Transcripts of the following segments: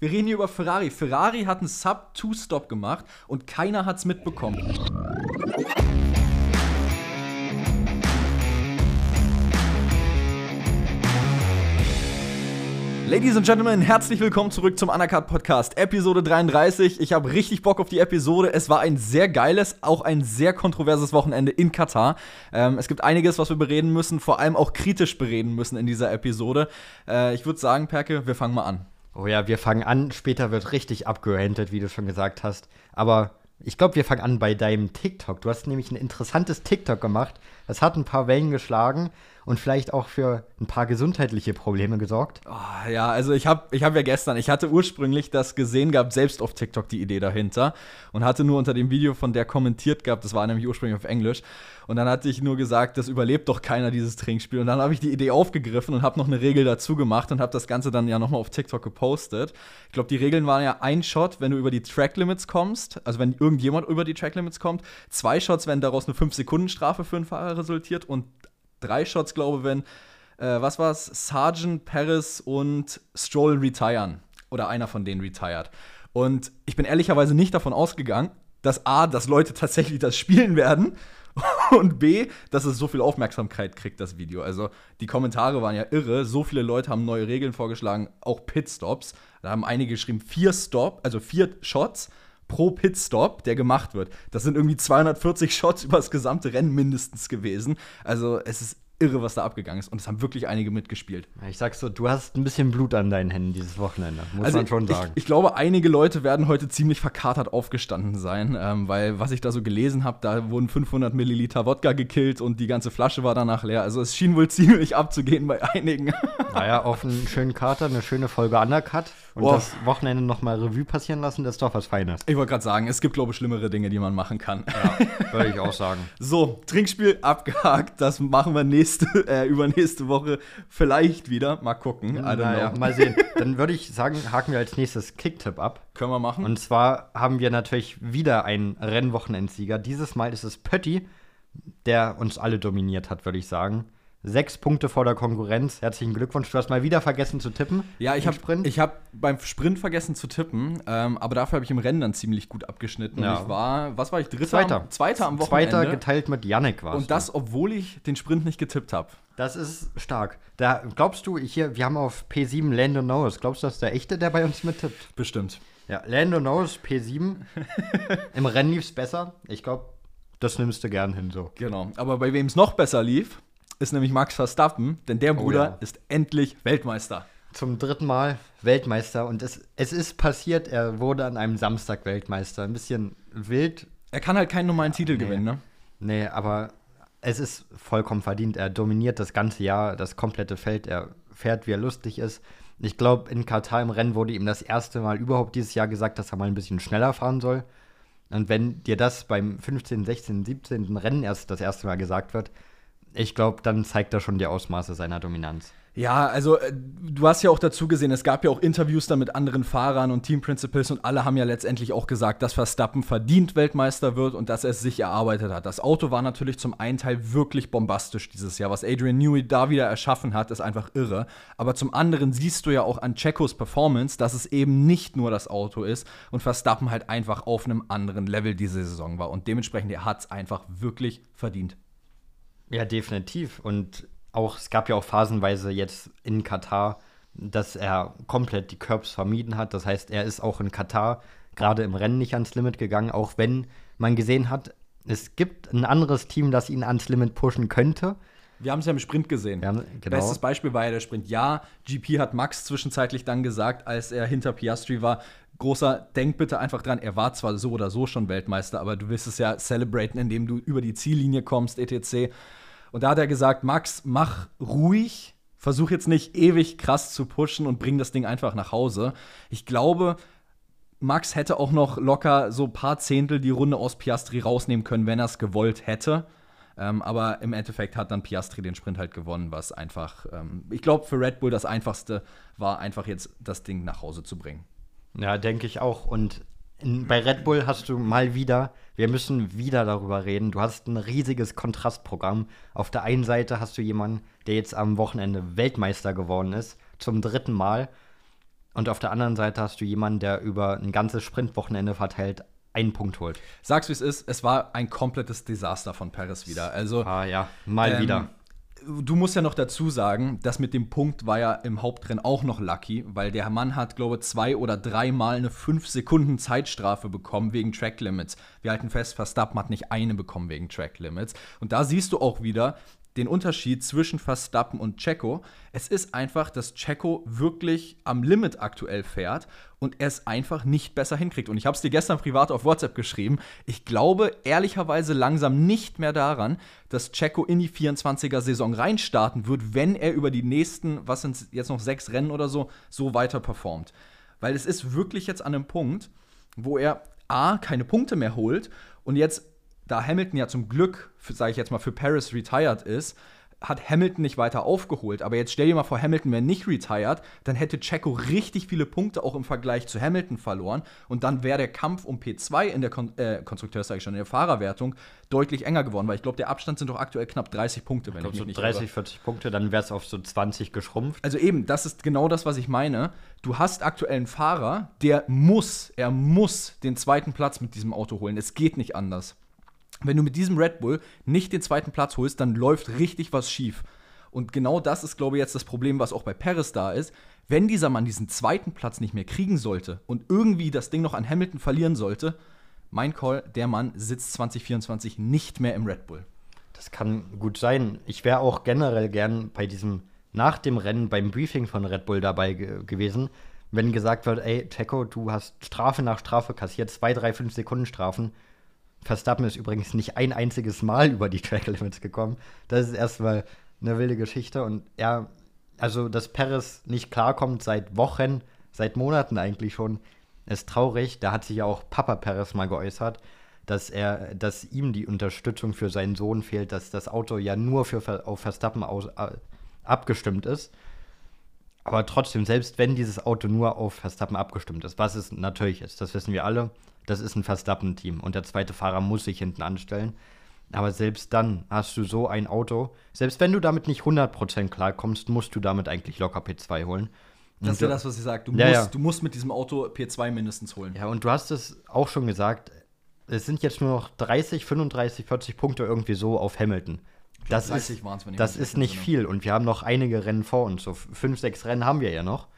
Wir reden hier über Ferrari. Ferrari hat einen Sub-2-Stop gemacht und keiner hat's mitbekommen. Ladies and Gentlemen, herzlich willkommen zurück zum Undercut Podcast, Episode 33. Ich habe richtig Bock auf die Episode. Es war ein sehr geiles, auch ein sehr kontroverses Wochenende in Katar. Ähm, es gibt einiges, was wir bereden müssen, vor allem auch kritisch bereden müssen in dieser Episode. Äh, ich würde sagen, Perke, wir fangen mal an. Oh ja, wir fangen an. Später wird richtig abgerantet, wie du schon gesagt hast. Aber ich glaube, wir fangen an bei deinem TikTok. Du hast nämlich ein interessantes TikTok gemacht. Das hat ein paar Wellen geschlagen und vielleicht auch für ein paar gesundheitliche Probleme gesorgt. Oh, ja, also ich habe ich hab ja gestern, ich hatte ursprünglich das gesehen gehabt, selbst auf TikTok die Idee dahinter und hatte nur unter dem Video von der kommentiert gehabt, das war nämlich ursprünglich auf Englisch. Und dann hatte ich nur gesagt, das überlebt doch keiner, dieses Trinkspiel. Und dann habe ich die Idee aufgegriffen und habe noch eine Regel dazu gemacht und habe das Ganze dann ja nochmal auf TikTok gepostet. Ich glaube, die Regeln waren ja ein Shot, wenn du über die Track Limits kommst, also wenn irgendjemand über die Track Limits kommt, zwei Shots, wenn daraus eine 5-Sekunden-Strafe für einen Fahrer resultiert und drei Shots, glaube ich, wenn, äh, was war's, Sergeant, Paris und Stroll retiren. Oder einer von denen retired. Und ich bin ehrlicherweise nicht davon ausgegangen, dass A, dass Leute tatsächlich das spielen werden und B, dass es so viel Aufmerksamkeit kriegt, das Video. Also die Kommentare waren ja irre. So viele Leute haben neue Regeln vorgeschlagen, auch Pitstops. Da haben einige geschrieben, vier Stop, also vier Shots pro Pitstop, der gemacht wird. Das sind irgendwie 240 Shots über das gesamte Rennen mindestens gewesen. Also es ist irre, was da abgegangen ist. Und es haben wirklich einige mitgespielt. Ich sag so, du hast ein bisschen Blut an deinen Händen dieses Wochenende, muss also man schon sagen. Ich, ich, glaube, einige Leute werden heute ziemlich verkatert aufgestanden sein, ähm, weil was ich da so gelesen habe, da wurden 500 Milliliter Wodka gekillt und die ganze Flasche war danach leer. Also es schien wohl ziemlich abzugehen bei einigen. Naja, auf einen schönen Kater, eine schöne Folge Undercut und oh. das Wochenende nochmal Revue passieren lassen, das ist doch was Feines. Ich wollte gerade sagen, es gibt, glaube ich, schlimmere Dinge, die man machen kann. Ja, würde ich auch sagen. So, Trinkspiel abgehakt, das machen wir nächste, äh, übernächste Woche vielleicht wieder. Mal gucken. Naja, mal sehen. Dann würde ich sagen, haken wir als nächstes Kicktipp ab. Können wir machen. Und zwar haben wir natürlich wieder einen Rennwochenendsieger. Dieses Mal ist es Pötti, der uns alle dominiert hat, würde ich sagen. Sechs Punkte vor der Konkurrenz. Herzlichen Glückwunsch. Du hast mal wieder vergessen zu tippen. Ja, ich habe hab beim Sprint vergessen zu tippen, ähm, aber dafür habe ich im Rennen dann ziemlich gut abgeschnitten. Ja. ich war, was war ich, Dritter? Zweiter. Am, Zweiter am Wochenende. Zweiter geteilt mit Yannick war Und das, obwohl ich den Sprint nicht getippt habe. Das ist stark. Da glaubst du, hier, wir haben auf P7 Lando Norris. Glaubst du, das ist der echte, der bei uns mittippt? Bestimmt. Ja, Lando Norris, P7. Im Rennen lief es besser. Ich glaube, das nimmst du gern hin so. Genau. Aber bei wem es noch besser lief, ist nämlich Max Verstappen, denn der oh Bruder oh ja. ist endlich Weltmeister. Zum dritten Mal Weltmeister und es, es ist passiert, er wurde an einem Samstag Weltmeister. Ein bisschen wild. Er kann halt keinen normalen Titel nee. gewinnen, ne? Nee, aber es ist vollkommen verdient. Er dominiert das ganze Jahr, das komplette Feld. Er fährt, wie er lustig ist. Ich glaube, in Katar im Rennen wurde ihm das erste Mal überhaupt dieses Jahr gesagt, dass er mal ein bisschen schneller fahren soll. Und wenn dir das beim 15., 16., 17. Rennen erst das erste Mal gesagt wird, ich glaube, dann zeigt er schon die Ausmaße seiner Dominanz. Ja, also äh, du hast ja auch dazu gesehen, es gab ja auch Interviews da mit anderen Fahrern und Team Principals und alle haben ja letztendlich auch gesagt, dass Verstappen verdient Weltmeister wird und dass er es sich erarbeitet hat. Das Auto war natürlich zum einen Teil wirklich bombastisch dieses Jahr. Was Adrian Newey da wieder erschaffen hat, ist einfach irre. Aber zum anderen siehst du ja auch an Checos Performance, dass es eben nicht nur das Auto ist und Verstappen halt einfach auf einem anderen Level diese Saison war. Und dementsprechend, er hat es einfach wirklich verdient. Ja, definitiv. Und auch, es gab ja auch phasenweise jetzt in Katar, dass er komplett die Curbs vermieden hat. Das heißt, er ist auch in Katar gerade im Rennen nicht ans Limit gegangen, auch wenn man gesehen hat, es gibt ein anderes Team, das ihn ans Limit pushen könnte. Wir haben es ja im Sprint gesehen. Haben, genau. Bestes Beispiel war ja der Sprint. Ja, GP hat Max zwischenzeitlich dann gesagt, als er hinter Piastri war, großer, denk bitte einfach dran, er war zwar so oder so schon Weltmeister, aber du willst es ja celebraten, indem du über die Ziellinie kommst, etc. Und da hat er gesagt, Max, mach ruhig, versuch jetzt nicht ewig krass zu pushen und bring das Ding einfach nach Hause. Ich glaube, Max hätte auch noch locker so ein paar Zehntel die Runde aus Piastri rausnehmen können, wenn er es gewollt hätte. Ähm, aber im Endeffekt hat dann Piastri den Sprint halt gewonnen, was einfach, ähm, ich glaube, für Red Bull das Einfachste war, einfach jetzt das Ding nach Hause zu bringen. Ja, denke ich auch. Und bei Red Bull hast du mal wieder, wir müssen wieder darüber reden, du hast ein riesiges Kontrastprogramm. Auf der einen Seite hast du jemanden, der jetzt am Wochenende Weltmeister geworden ist, zum dritten Mal. Und auf der anderen Seite hast du jemanden, der über ein ganzes Sprintwochenende verteilt einen Punkt holt. Sag's wie es ist, es war ein komplettes Desaster von Paris wieder. Also Ah ja, mal ähm, wieder. Du musst ja noch dazu sagen, dass mit dem Punkt war ja im Hauptrennen auch noch lucky, weil der Mann hat, glaube ich, zwei oder dreimal eine 5 Sekunden Zeitstrafe bekommen wegen Track Limits. Wir halten fest, Verstappen hat nicht eine bekommen wegen Track Limits. Und da siehst du auch wieder den Unterschied zwischen Verstappen und Checo. Es ist einfach, dass Checo wirklich am Limit aktuell fährt und er es einfach nicht besser hinkriegt. Und ich habe es dir gestern privat auf WhatsApp geschrieben. Ich glaube ehrlicherweise langsam nicht mehr daran, dass Checo in die 24er-Saison reinstarten wird, wenn er über die nächsten, was sind jetzt noch sechs Rennen oder so, so weiter performt. Weil es ist wirklich jetzt an einem Punkt, wo er A, keine Punkte mehr holt und jetzt da Hamilton ja zum Glück, sage ich jetzt mal, für Paris retired ist, hat Hamilton nicht weiter aufgeholt. Aber jetzt stell dir mal vor, Hamilton wäre nicht retired, dann hätte Checo richtig viele Punkte auch im Vergleich zu Hamilton verloren. Und dann wäre der Kampf um P2 in der Kon äh, Konstrukteurs, sage ich schon, in der Fahrerwertung deutlich enger geworden. Weil ich glaube, der Abstand sind doch aktuell knapp 30 Punkte, wenn Ich ich, glaub, mich so nicht 30, irre. 40 Punkte, dann wäre es auf so 20 geschrumpft. Also eben, das ist genau das, was ich meine. Du hast aktuell einen Fahrer, der muss, er muss den zweiten Platz mit diesem Auto holen. Es geht nicht anders. Wenn du mit diesem Red Bull nicht den zweiten Platz holst, dann läuft richtig was schief. Und genau das ist, glaube ich, jetzt das Problem, was auch bei Perez da ist. Wenn dieser Mann diesen zweiten Platz nicht mehr kriegen sollte und irgendwie das Ding noch an Hamilton verlieren sollte, mein Call, der Mann sitzt 2024 nicht mehr im Red Bull. Das kann gut sein. Ich wäre auch generell gern bei diesem, nach dem Rennen, beim Briefing von Red Bull dabei ge gewesen, wenn gesagt wird, ey, Checo, du hast Strafe nach Strafe kassiert, zwei, drei, fünf Sekunden Strafen. Verstappen ist übrigens nicht ein einziges Mal über die Track Limits gekommen. Das ist erstmal eine wilde Geschichte. Und er, also, dass Perez nicht klarkommt seit Wochen, seit Monaten eigentlich schon, ist traurig. Da hat sich ja auch Papa Perez mal geäußert, dass er, dass ihm die Unterstützung für seinen Sohn fehlt, dass das Auto ja nur für, auf Verstappen aus, äh, abgestimmt ist. Aber trotzdem, selbst wenn dieses Auto nur auf Verstappen abgestimmt ist, was es natürlich ist, das wissen wir alle, das ist ein Verstappen-Team und der zweite Fahrer muss sich hinten anstellen. Aber selbst dann hast du so ein Auto, selbst wenn du damit nicht 100% klarkommst, musst du damit eigentlich locker P2 holen. Das ist ja das, was ich sage. Du, Ja, musst- ja. du musst mit diesem Auto P2 mindestens holen. Ja, und du hast es auch schon gesagt, es sind jetzt nur noch 30, 35, 40 Punkte irgendwie so auf Hamilton. Das 30 ist, das ist nicht viel und wir haben noch einige Rennen vor uns. So fünf, sechs Rennen haben wir ja noch.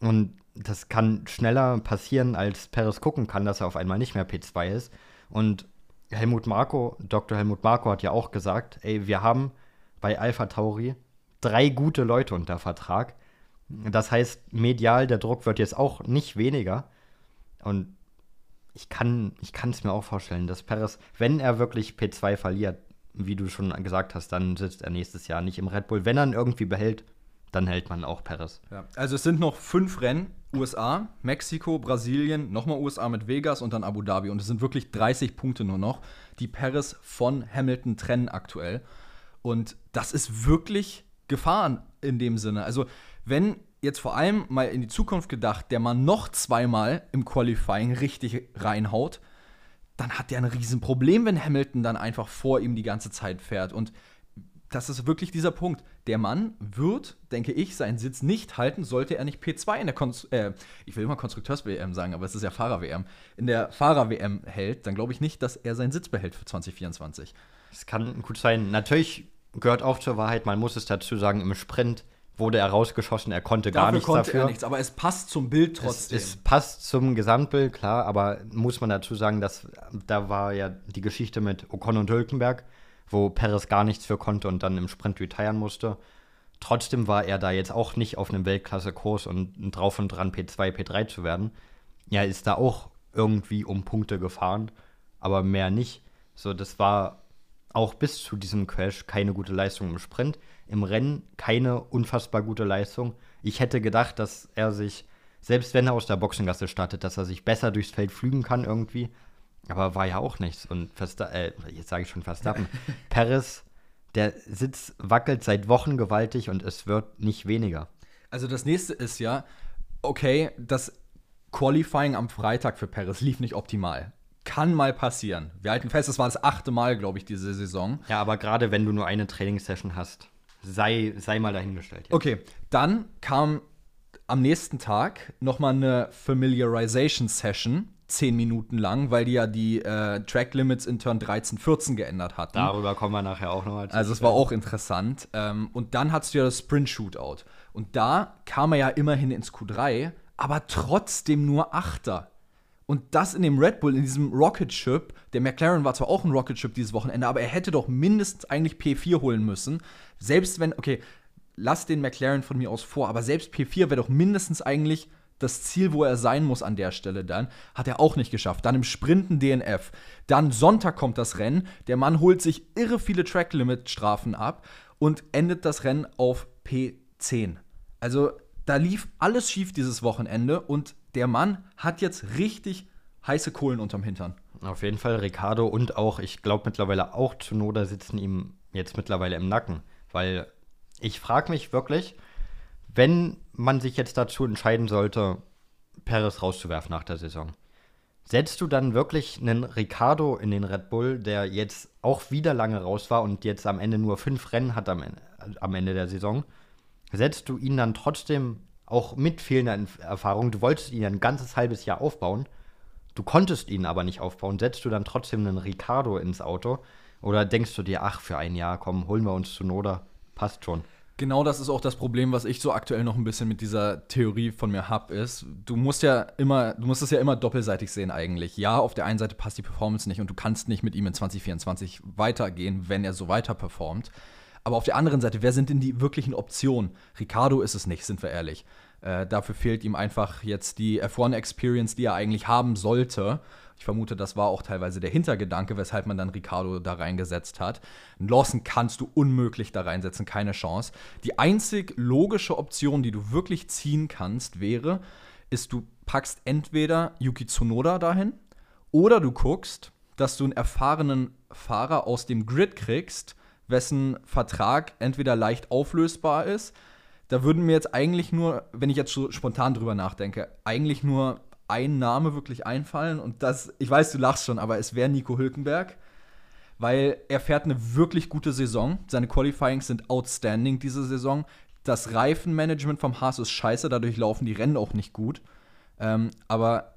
Und das kann schneller passieren, als Perez gucken kann, dass er auf einmal nicht mehr P2 ist. Und Helmut Marko, Dr. Helmut Marko hat ja auch gesagt, ey, wir haben bei Alpha Tauri drei gute Leute unter Vertrag. Das heißt, medial, der Druck wird jetzt auch nicht weniger. Und ich kann es mir auch vorstellen, dass Perez, wenn er wirklich P2 verliert, wie du schon gesagt hast, dann sitzt er nächstes Jahr nicht im Red Bull. Wenn er ihn irgendwie behält, dann hält man auch Perez. Ja. Also es sind noch fünf Rennen. USA, Mexiko, Brasilien, nochmal USA mit Vegas und dann Abu Dhabi. Und es sind wirklich 30 Punkte nur noch, die Paris von Hamilton trennen aktuell. Und das ist wirklich Gefahren in dem Sinne. Also wenn jetzt vor allem mal in die Zukunft gedacht, der Mann noch zweimal im Qualifying richtig reinhaut, dann hat er ein Riesenproblem, wenn Hamilton dann einfach vor ihm die ganze Zeit fährt. Und das ist wirklich dieser Punkt. Der Mann wird, denke ich, seinen Sitz nicht halten, sollte er nicht P2 in der Kon äh, ich will immer Konstrukteurs-WM sagen, aber es ist ja Fahrer-WM, in der Fahrer-WM hält, dann glaube ich nicht, dass er seinen Sitz behält für 2024. Es kann gut sein. Natürlich gehört auch zur Wahrheit, man muss es dazu sagen, im Sprint wurde er rausgeschossen, er konnte gar nichts konnte dafür. er nichts, aber es passt zum Bild Es, trotzdem. es passt zum Gesamtbild, klar, aber muss man dazu sagen, dass da war ja die Geschichte mit Ocon und Hülkenberg, wo Perez gar nichts für konnte und dann im Sprint retiren musste. Trotzdem war er da jetzt auch nicht auf einem Weltklasse-Kurs und drauf und dran, P2, P3 zu werden. Er ist da auch irgendwie um Punkte gefahren, aber mehr nicht. So, das war auch bis zu diesem Crash keine gute Leistung im Sprint. Im Rennen keine unfassbar gute Leistung. Ich hätte gedacht, dass er sich, selbst wenn er aus der Boxengasse startet, dass er sich besser durchs Feld flügen kann irgendwie. Aber war ja auch nichts. Und Versta äh, jetzt sage ich schon Verstappen. Perez, der Sitz wackelt seit Wochen gewaltig und es wird nicht weniger. Also das nächste ist ja, okay, das Qualifying am Freitag für Perez lief nicht optimal. Kann mal passieren. Wir halten fest, es war das achte Mal, glaube ich, diese Saison. Ja, aber gerade wenn du nur eine Trainingssession hast, sei, sei mal dahingestellt. Ja. Okay, dann kam am nächsten Tag nochmal eine Familiarization Session, zehn Minuten lang, weil die ja die äh, Track Limits in Turn 13, 14 geändert hatten. Darüber kommen wir nachher auch nochmal Also es war auch interessant. Ähm, und dann hattest du ja das Sprint Shootout. Und da kam er ja immerhin ins Q3, aber trotzdem nur Achter. Und das in dem Red Bull, in diesem Rocket Ship. Der McLaren war zwar auch ein Rocket Ship dieses Wochenende, aber er hätte doch mindestens eigentlich P4 holen müssen. Selbst wenn, okay, lass den McLaren von mir aus vor, aber selbst P4 wäre doch mindestens eigentlich das Ziel, wo er sein muss an der Stelle dann, hat er auch nicht geschafft. Dann im Sprinten DNF. Dann Sonntag kommt das Rennen. Der Mann holt sich irre viele Track-Limit-Strafen ab und endet das Rennen auf P10. Also da lief alles schief dieses Wochenende und der Mann hat jetzt richtig heiße Kohlen unterm Hintern. Auf jeden Fall Ricardo und auch, ich glaube mittlerweile auch Tsunoda sitzen ihm jetzt mittlerweile im Nacken, weil ich frage mich wirklich, wenn man sich jetzt dazu entscheiden sollte, Perez rauszuwerfen nach der Saison, setzt du dann wirklich einen Ricardo in den Red Bull, der jetzt auch wieder lange raus war und jetzt am Ende nur fünf Rennen hat am, am Ende der Saison, setzt du ihn dann trotzdem auch mit fehlender Erfahrung, du wolltest ihn ein ganzes halbes Jahr aufbauen, du konntest ihn aber nicht aufbauen, setzt du dann trotzdem einen Ricardo ins Auto oder denkst du dir, ach, für ein Jahr, komm, holen wir uns zu Noda, passt schon. Genau das ist auch das Problem, was ich so aktuell noch ein bisschen mit dieser Theorie von mir habe, ist, du musst ja immer, du musst es ja immer doppelseitig sehen eigentlich. Ja, auf der einen Seite passt die Performance nicht und du kannst nicht mit ihm in 2024 weitergehen, wenn er so weiter performt. Aber auf der anderen Seite, wer sind denn die wirklichen Optionen? Ricardo ist es nicht, sind wir ehrlich. Äh, dafür fehlt ihm einfach jetzt die F1-Experience, die er eigentlich haben sollte. Ich vermute, das war auch teilweise der Hintergedanke, weshalb man dann Ricardo da reingesetzt hat. Lawson kannst du unmöglich da reinsetzen, keine Chance. Die einzig logische Option, die du wirklich ziehen kannst, wäre, ist, du packst entweder Yuki Tsunoda dahin oder du guckst, dass du einen erfahrenen Fahrer aus dem Grid kriegst, wessen Vertrag entweder leicht auflösbar ist. Da würden mir jetzt eigentlich nur, wenn ich jetzt so spontan drüber nachdenke, eigentlich nur ein Name wirklich einfallen und das, ich weiß, du lachst schon, aber es wäre Nico Hülkenberg, weil er fährt eine wirklich gute Saison. Seine Qualifyings sind outstanding diese Saison. Das Reifenmanagement vom Haas ist scheiße, dadurch laufen die Rennen auch nicht gut. Ähm, aber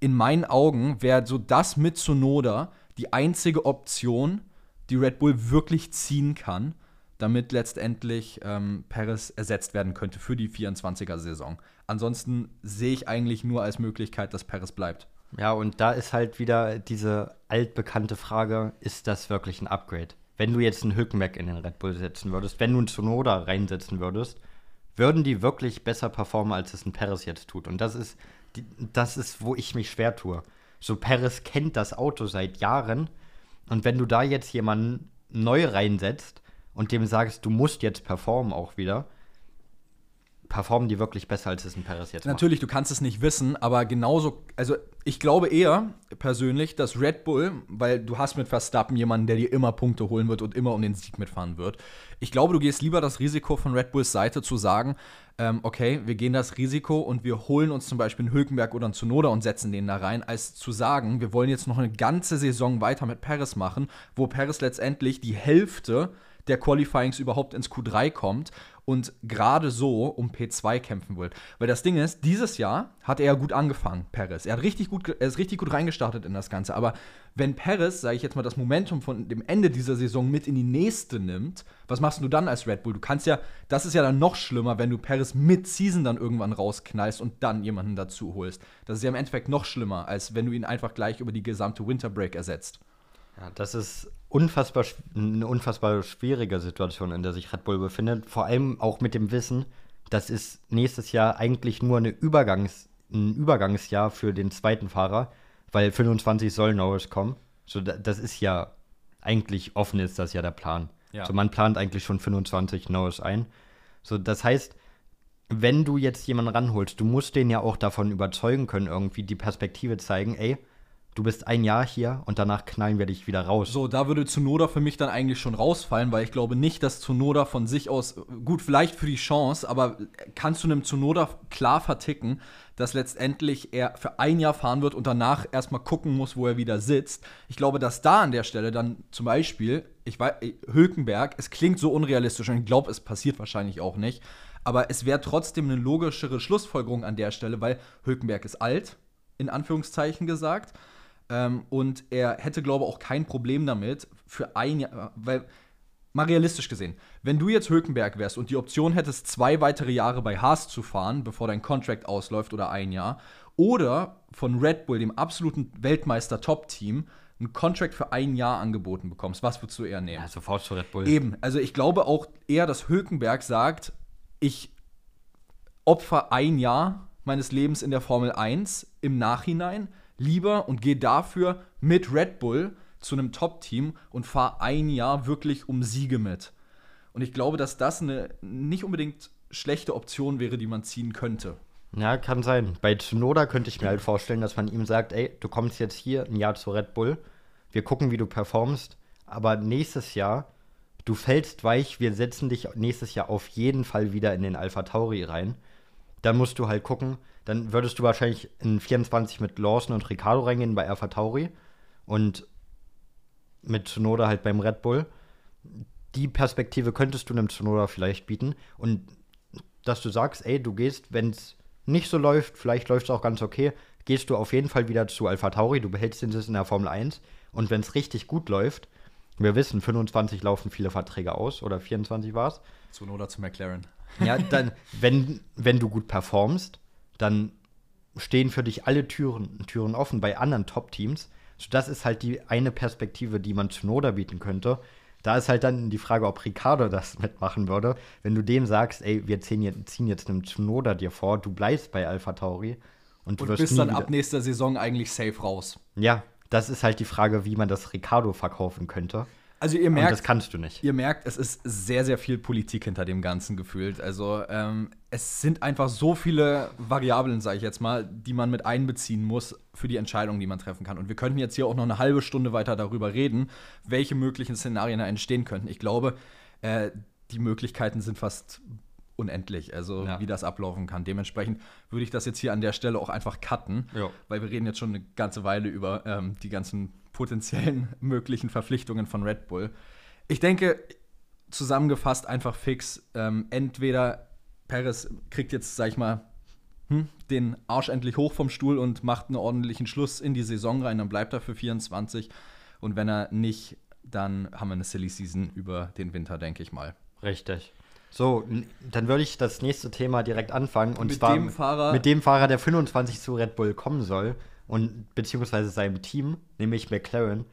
in meinen Augen wäre so das mit Sonoda die einzige Option, die Red Bull wirklich ziehen kann damit letztendlich ähm, Perez ersetzt werden könnte für die 24er-Saison. Ansonsten sehe ich eigentlich nur als Möglichkeit, dass Perez bleibt. Ja, und da ist halt wieder diese altbekannte Frage, ist das wirklich ein Upgrade? Wenn du jetzt einen Hülkenberg in den Red Bull setzen würdest, wenn du einen Tsunoda reinsetzen würdest, würden die wirklich besser performen, als es ein Perez jetzt tut? Und das ist, das ist, wo ich mich schwer tue. So, Perez kennt das Auto seit Jahren. Und wenn du da jetzt jemanden neu reinsetzt, und dem sagst, du musst jetzt performen auch wieder, performen die wirklich besser, als es ein Perez jetzt Natürlich, macht. du kannst es nicht wissen, aber genauso, also ich glaube eher persönlich, dass Red Bull, weil du hast mit Verstappen jemanden, der dir immer Punkte holen wird und immer um den Sieg mitfahren wird. Ich glaube, du gehst lieber das Risiko von Red Bulls Seite zu sagen, ähm, okay, wir gehen das Risiko und wir holen uns zum Beispiel einen Hülkenberg oder einen Zunoda und setzen den da rein, als zu sagen, wir wollen jetzt noch eine ganze Saison weiter mit Perez machen, wo Perez letztendlich die Hälfte der Qualifyings überhaupt ins Q3 kommt und gerade so um P2 kämpfen will. Weil das Ding ist, dieses Jahr hat er ja gut angefangen, Perez. Er, hat richtig gut, er ist richtig gut reingestartet in das Ganze. Aber wenn Perez, sage ich jetzt mal, das Momentum von dem Ende dieser Saison mit in die nächste nimmt, was machst du dann als Red Bull? Du kannst ja, das ist ja dann noch schlimmer, wenn du Perez mit Season dann irgendwann rausknallst und dann jemanden dazu holst. Das ist ja im Endeffekt noch schlimmer, als wenn du ihn einfach gleich über die gesamte Winter Break ersetzt. Ja, das ist unfassbar, eine unfassbar schwierige Situation, in der sich Red Bull befindet. Vor allem auch mit dem Wissen, das ist nächstes Jahr eigentlich nur eine Übergangs-, ein Übergangsjahr für den zweiten Fahrer, weil 25 soll Norris kommen. So, das ist ja eigentlich offen ist das ja der Plan. Ja. So, man plant eigentlich schon 25 Norris ein. So, das heißt, wenn du jetzt jemanden ranholst, du musst den ja auch davon überzeugen können, irgendwie die Perspektive zeigen, ey, du bist ein Jahr hier und danach knallen wir dich wieder raus. So, da würde Zunoda für mich dann eigentlich schon rausfallen, weil ich glaube nicht, dass Zunoda von sich aus, gut, vielleicht für die Chance, aber kannst du einem Zunoda klar verticken, dass letztendlich er für ein Jahr fahren wird und danach erstmal gucken muss, wo er wieder sitzt. Ich glaube, dass da an der Stelle dann zum Beispiel, ich weiß, Hülkenberg, es klingt so unrealistisch und ich glaube, es passiert wahrscheinlich auch nicht, Aber es wäre trotzdem eine logischere Schlussfolgerung an der Stelle, weil Hülkenberg ist alt, in Anführungszeichen gesagt. Ähm, und er hätte, glaube ich, auch kein Problem damit, für ein Jahr, weil mal realistisch gesehen, wenn du jetzt Hülkenberg wärst und die Option hättest, zwei weitere Jahre bei Haas zu fahren, bevor dein Contract ausläuft oder ein Jahr, oder von Red Bull, dem absoluten Weltmeister-Top-Team, einen Contract für ein Jahr angeboten bekommst, was würdest du eher nehmen? Ja, sofort zu Red Bull. Eben, also ich glaube auch eher, dass Hülkenberg sagt, ich opfer ein Jahr meines Lebens in der Formel 1 im Nachhinein lieber und gehe dafür mit Red Bull zu einem Top-Team und fahre ein Jahr wirklich um Siege mit. Und ich glaube, dass das eine nicht unbedingt schlechte Option wäre, die man ziehen könnte. Ja, kann sein. Bei Tsunoda könnte ich mir halt vorstellen, dass man ihm sagt, ey, du kommst jetzt hier ein Jahr zu Red Bull, wir gucken, wie du performst, aber nächstes Jahr, du fällst weich, wir setzen dich nächstes Jahr auf jeden Fall wieder in den Alpha Tauri rein. Dann musst du halt gucken, dann würdest du wahrscheinlich in 24 mit Lawson und Ricardo reingehen bei Alpha Tauri und mit Tsunoda halt beim Red Bull. Die Perspektive könntest du einem Tsunoda vielleicht bieten und dass du sagst, ey, du gehst, wenn es nicht so läuft, vielleicht läuft es auch ganz okay, gehst du auf jeden Fall wieder zu Alpha Tauri, du behältst den Sitz in der Formel 1 und wenn es richtig gut läuft, wir wissen, 25 laufen viele Verträge aus oder 24 war es. Oder zu McLaren. Ja, dann, wenn, wenn du gut performst, dann stehen für dich alle Türen, Türen offen bei anderen Top-Teams. So, das ist halt die eine Perspektive, die man zu Noda bieten könnte. Da ist halt dann die Frage, ob Ricardo das mitmachen würde. Wenn du dem sagst, ey, wir ziehen jetzt, ziehen jetzt einen Tsunoda dir vor, du bleibst bei Alpha Tauri und du und bist dann ab nächster Saison eigentlich safe raus. Ja, das ist halt die Frage, wie man das Ricardo verkaufen könnte. Also ihr merkt, und das kannst du nicht. Ihr merkt, es ist sehr, sehr viel Politik hinter dem Ganzen gefühlt. Also ähm, es sind einfach so viele Variablen, sage ich jetzt mal, die man mit einbeziehen muss für die Entscheidung, die man treffen kann. Und wir könnten jetzt hier auch noch eine halbe Stunde weiter darüber reden, welche möglichen Szenarien da entstehen könnten. Ich glaube, äh, die Möglichkeiten sind fast unendlich, also ja. wie das ablaufen kann. Dementsprechend würde ich das jetzt hier an der Stelle auch einfach cutten, jo. weil wir reden jetzt schon eine ganze Weile über ähm, die ganzen potenziellen möglichen Verpflichtungen von Red Bull. Ich denke, zusammengefasst einfach fix, ähm, entweder Perez kriegt jetzt, sag ich mal, hm, den Arsch endlich hoch vom Stuhl und macht einen ordentlichen Schluss in die Saison rein, dann bleibt er für 24. Und wenn er nicht, dann haben wir eine Silly Season über den Winter, denke ich mal. Richtig. So, dann würde ich das nächste Thema direkt anfangen. Und mit zwar dem Fahrer, mit dem Fahrer, der 25 zu Red Bull kommen soll und beziehungsweise seinem Team, nämlich McLaren.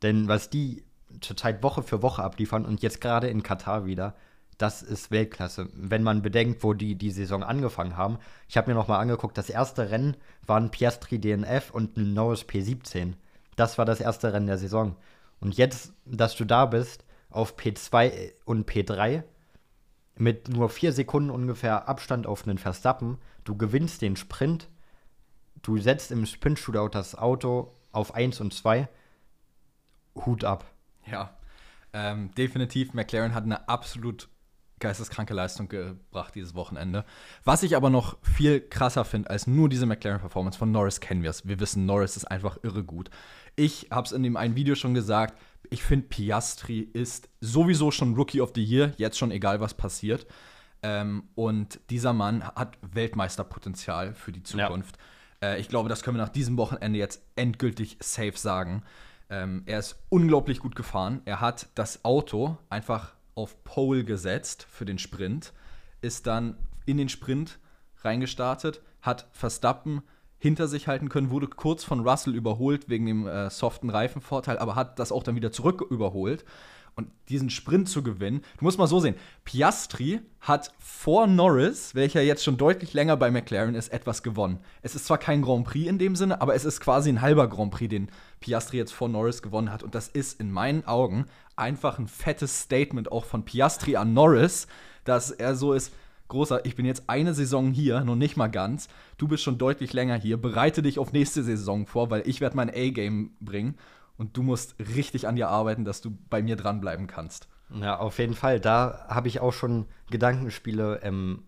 Denn was die zurzeit Woche für Woche abliefern und jetzt gerade in Katar wieder, das ist Weltklasse. Wenn man bedenkt, wo die die Saison angefangen haben. Ich habe mir noch mal angeguckt, das erste Rennen war ein Piastri DNF und ein Norris P17. Das war das erste Rennen der Saison. Und jetzt, dass du da bist, auf P2 und P3, mit nur vier Sekunden ungefähr Abstand auf einen Verstappen, du gewinnst den Sprint du setzt im Sprint-Shootout das Auto auf 1 und 2, Hut ab. Ja, ähm, definitiv. McLaren hat eine absolut geisteskranke Leistung gebracht dieses Wochenende. Was ich aber noch viel krasser finde als nur diese McLaren-Performance von Norris kennen wir es. Wir wissen, Norris ist einfach irre gut. Ich habe es in dem einen Video schon gesagt, ich finde Piastri ist sowieso schon Rookie of the Year, jetzt schon egal was passiert. Ähm, und dieser Mann hat Weltmeisterpotenzial für die Zukunft. Ja. Äh, ich glaube, das können wir nach diesem Wochenende jetzt endgültig safe sagen. Ähm, er ist unglaublich gut gefahren. Er hat das Auto einfach auf Pole gesetzt für den Sprint, ist dann in den Sprint reingestartet, hat Verstappen hinter sich halten können, wurde kurz von Russell überholt wegen dem äh, soften Reifenvorteil, aber hat das auch dann wieder zurück überholt und diesen Sprint zu gewinnen, du musst mal so sehen, Piastri hat vor Norris, welcher jetzt schon deutlich länger bei McLaren ist, etwas gewonnen. Es ist zwar kein Grand Prix in dem Sinne, aber es ist quasi ein halber Grand Prix, den Piastri jetzt vor Norris gewonnen hat. Und das ist in meinen Augen einfach ein fettes Statement auch von Piastri an Norris, dass er so ist, großer, ich bin jetzt eine Saison hier, noch nicht mal ganz. Du bist schon deutlich länger hier. Bereite dich auf nächste Saison vor, weil ich werde mein A-Game bringen und du musst richtig an dir arbeiten, dass du bei mir dranbleiben kannst. Ja, auf jeden Fall. Da habe ich auch schon Gedankenspiele ähm,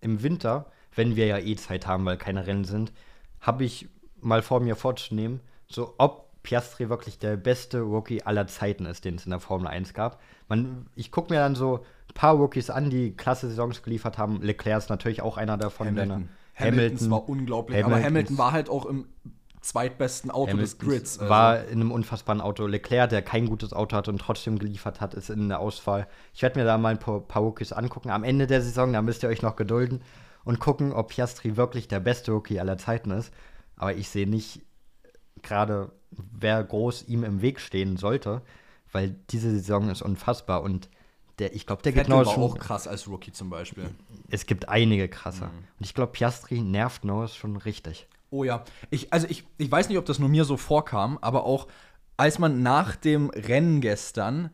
im Winter, wenn wir ja eh Zeit haben, weil keine Rennen sind, habe ich mal vor mir vorzunehmen, so ob Piastri wirklich der beste Rookie aller Zeiten ist, den es in der Formel 1 gab. Man, ich gucke mir dann so ein paar Rookies an, die klasse Saisons geliefert haben. Leclerc ist natürlich auch einer davon. Hamilton. Hamilton war unglaublich, Hamiltons- aber Hamilton war halt auch im zweitbesten Auto des Grids. also. War in einem unfassbaren Auto. Leclerc, der kein gutes Auto hat und trotzdem geliefert hat, ist in der Auswahl. Ich werde mir da mal ein paar, paar Rookies angucken. Am Ende der Saison, da müsst ihr euch noch gedulden und gucken, ob Piastri wirklich der beste Rookie aller Zeiten ist. Aber ich sehe nicht gerade, wer groß ihm im Weg stehen sollte, weil diese Saison ist unfassbar und der, ich glaube, der geht Vettel Norris war schon. auch krass als Rookie zum Beispiel. Es gibt einige krasser. Mhm. Und ich glaube, Piastri nervt Norris schon richtig. Oh ja. Ich, also ich, ich weiß nicht, ob das nur mir so vorkam, aber auch als man nach dem Rennen gestern,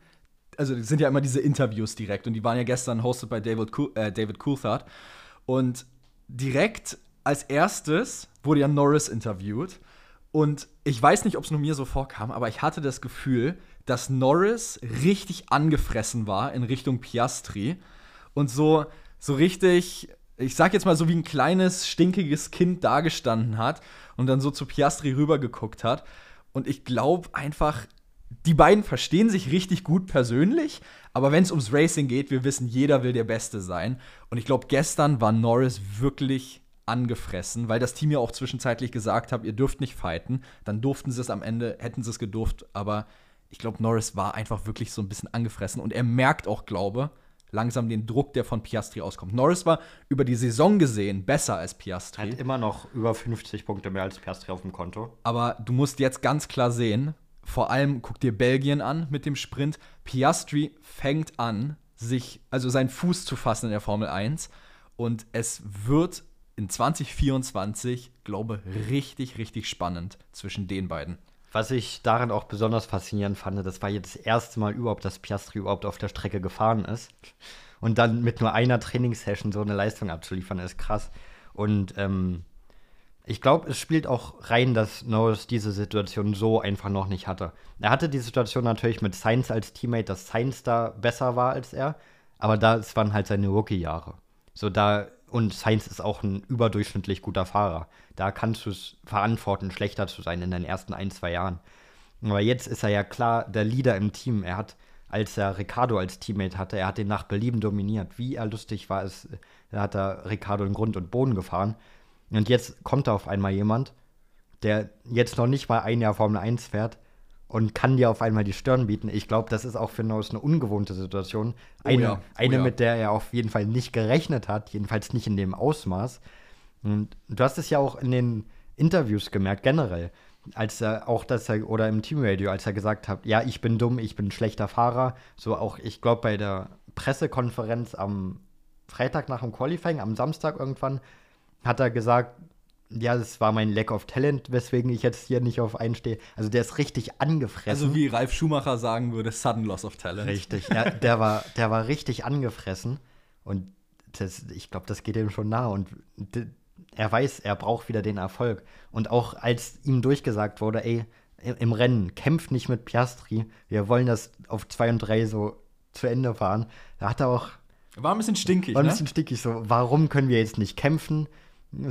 also sind ja immer diese Interviews direkt und die waren ja gestern hosted bei David, Coul äh, David Coulthard und direkt als erstes wurde ja Norris interviewt und ich weiß nicht, ob es nur mir so vorkam, aber ich hatte das Gefühl, dass Norris richtig angefressen war in Richtung Piastri und so, so richtig, ich sag jetzt mal so wie ein kleines, stinkiges Kind dagestanden hat und dann so zu Piastri rübergeguckt hat. Und ich glaube einfach, die beiden verstehen sich richtig gut persönlich, aber wenn es ums Racing geht, wir wissen, jeder will der Beste sein. Und ich glaube, gestern war Norris wirklich angefressen, weil das Team ja auch zwischenzeitlich gesagt hat, ihr dürft nicht fighten. Dann durften sie es am Ende, hätten sie es gedurft, aber ich glaube, Norris war einfach wirklich so ein bisschen angefressen und er merkt auch, glaube langsam den Druck, der von Piastri auskommt. Norris war über die Saison gesehen besser als Piastri. Hat immer noch über 50 Punkte mehr als Piastri auf dem Konto. Aber du musst jetzt ganz klar sehen, vor allem guck dir Belgien an mit dem Sprint. Piastri fängt an, sich, also seinen Fuß zu fassen in der Formel 1. Und es wird in 2024, glaube richtig, richtig spannend zwischen den beiden. Was ich daran auch besonders faszinierend fand, das war jetzt das erste Mal überhaupt, dass Piastri überhaupt auf der Strecke gefahren ist. Und dann mit nur einer Trainingssession so eine Leistung abzuliefern, ist krass. Und ähm, ich glaube, es spielt auch rein, dass Norris diese Situation so einfach noch nicht hatte. Er hatte die Situation natürlich mit Sainz als Teammate, dass Sainz da besser war als er, aber das waren halt seine Rookie-Jahre. So da, und Sainz ist auch ein überdurchschnittlich guter Fahrer. Da kannst du es verantworten, schlechter zu sein in den ersten ein, zwei Jahren. Aber jetzt ist er ja klar der Leader im Team. Er hat, als er Ricardo als Teammate hatte, er hat den nach Belieben dominiert. Wie er lustig war, ist, da hat er Ricardo in Grund und Boden gefahren. Und jetzt kommt da auf einmal jemand, der jetzt noch nicht mal ein Jahr Formel 1 fährt und kann dir auf einmal die Stirn bieten. Ich glaube, das ist auch für Norris eine ungewohnte Situation. Oh Eine, ja, oh eine ja. mit der er auf jeden Fall nicht gerechnet hat, jedenfalls nicht in dem Ausmaß. Und du hast es ja auch in den Interviews gemerkt, generell, als er auch, dass er, oder im Teamradio, als er gesagt hat, ja, ich bin dumm, ich bin ein schlechter Fahrer. So auch, ich glaube, bei der Pressekonferenz am Freitag nach dem Qualifying, am Samstag irgendwann, hat er gesagt, ja, das war mein Lack of Talent, weswegen ich jetzt hier nicht auf einstehe. Also der ist richtig angefressen. Also wie Ralf Schumacher sagen würde, sudden loss of talent. Richtig, ja, der, war, der war richtig angefressen. Und das, ich glaube, das geht ihm schon nah. Und er weiß, er braucht wieder den Erfolg. Und auch als ihm durchgesagt wurde, ey, im Rennen, kämpft nicht mit Piastri, wir wollen das auf 2 und 3 so zu Ende fahren, da hat er auch War ein bisschen stinkig, war ein ne? bisschen stickig so, warum können wir jetzt nicht kämpfen?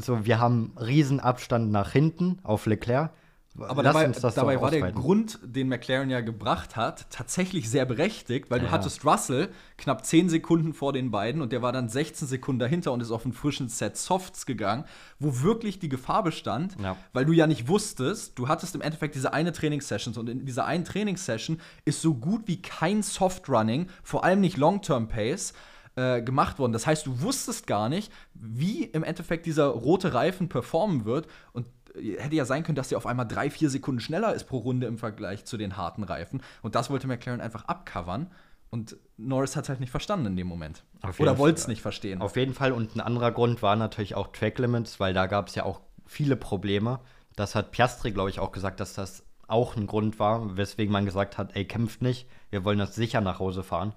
So, wir haben riesen Abstand nach hinten auf Leclerc. Aber Lass dabei, dabei war der. Grund, den McLaren ja gebracht hat, tatsächlich sehr berechtigt, weil du Ja. hattest Russell knapp 10 Sekunden vor den beiden und der war dann 16 Sekunden dahinter und ist auf einen frischen Set Softs gegangen, wo wirklich die Gefahr bestand, Ja. weil du ja nicht wusstest, du hattest im Endeffekt diese eine Trainingssession und in dieser einen Trainingssession ist so gut wie kein Soft-Running, vor allem nicht Long-Term-Pace, äh, gemacht worden. Das heißt, du wusstest gar nicht, wie im Endeffekt dieser rote Reifen performen wird. Und äh, hätte ja sein können, dass der auf einmal drei, vier Sekunden schneller ist pro Runde im Vergleich zu den harten Reifen. Und das wollte McLaren einfach abcovern. Und Norris hat es halt nicht verstanden in dem Moment. Oder wollte es nicht verstehen. Auf jeden Fall. Und ein anderer Grund war natürlich auch Track Limits, weil da gab es ja auch viele Probleme. Das hat Piastri, glaube ich, auch gesagt, dass das auch ein Grund war, weswegen man gesagt hat, ey, kämpft nicht, wir wollen das sicher nach Hause fahren.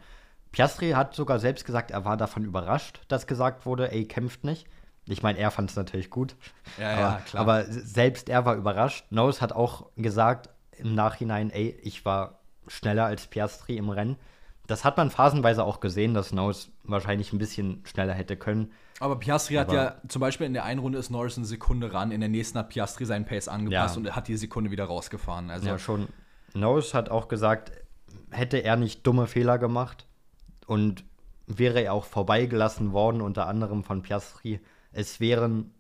Piastri hat sogar selbst gesagt, er war davon überrascht, dass gesagt wurde, ey, kämpft nicht. Ich meine, er fand es natürlich gut. Ja, aber, ja, klar. Aber selbst er war überrascht. Norris hat auch gesagt im Nachhinein, ey, ich war schneller als Piastri im Rennen. Das hat man phasenweise auch gesehen, dass Norris wahrscheinlich ein bisschen schneller hätte können. Aber Piastri hat Aber- ja zum Beispiel in der einen Runde ist Norris eine Sekunde ran, in der nächsten hat Piastri seinen Pace angepasst Ja. und er hat die Sekunde wieder rausgefahren. Also ja, schon. Norris hat auch gesagt, hätte er nicht dumme Fehler gemacht und wäre er auch vorbeigelassen worden, unter anderem von Piastri, es wären,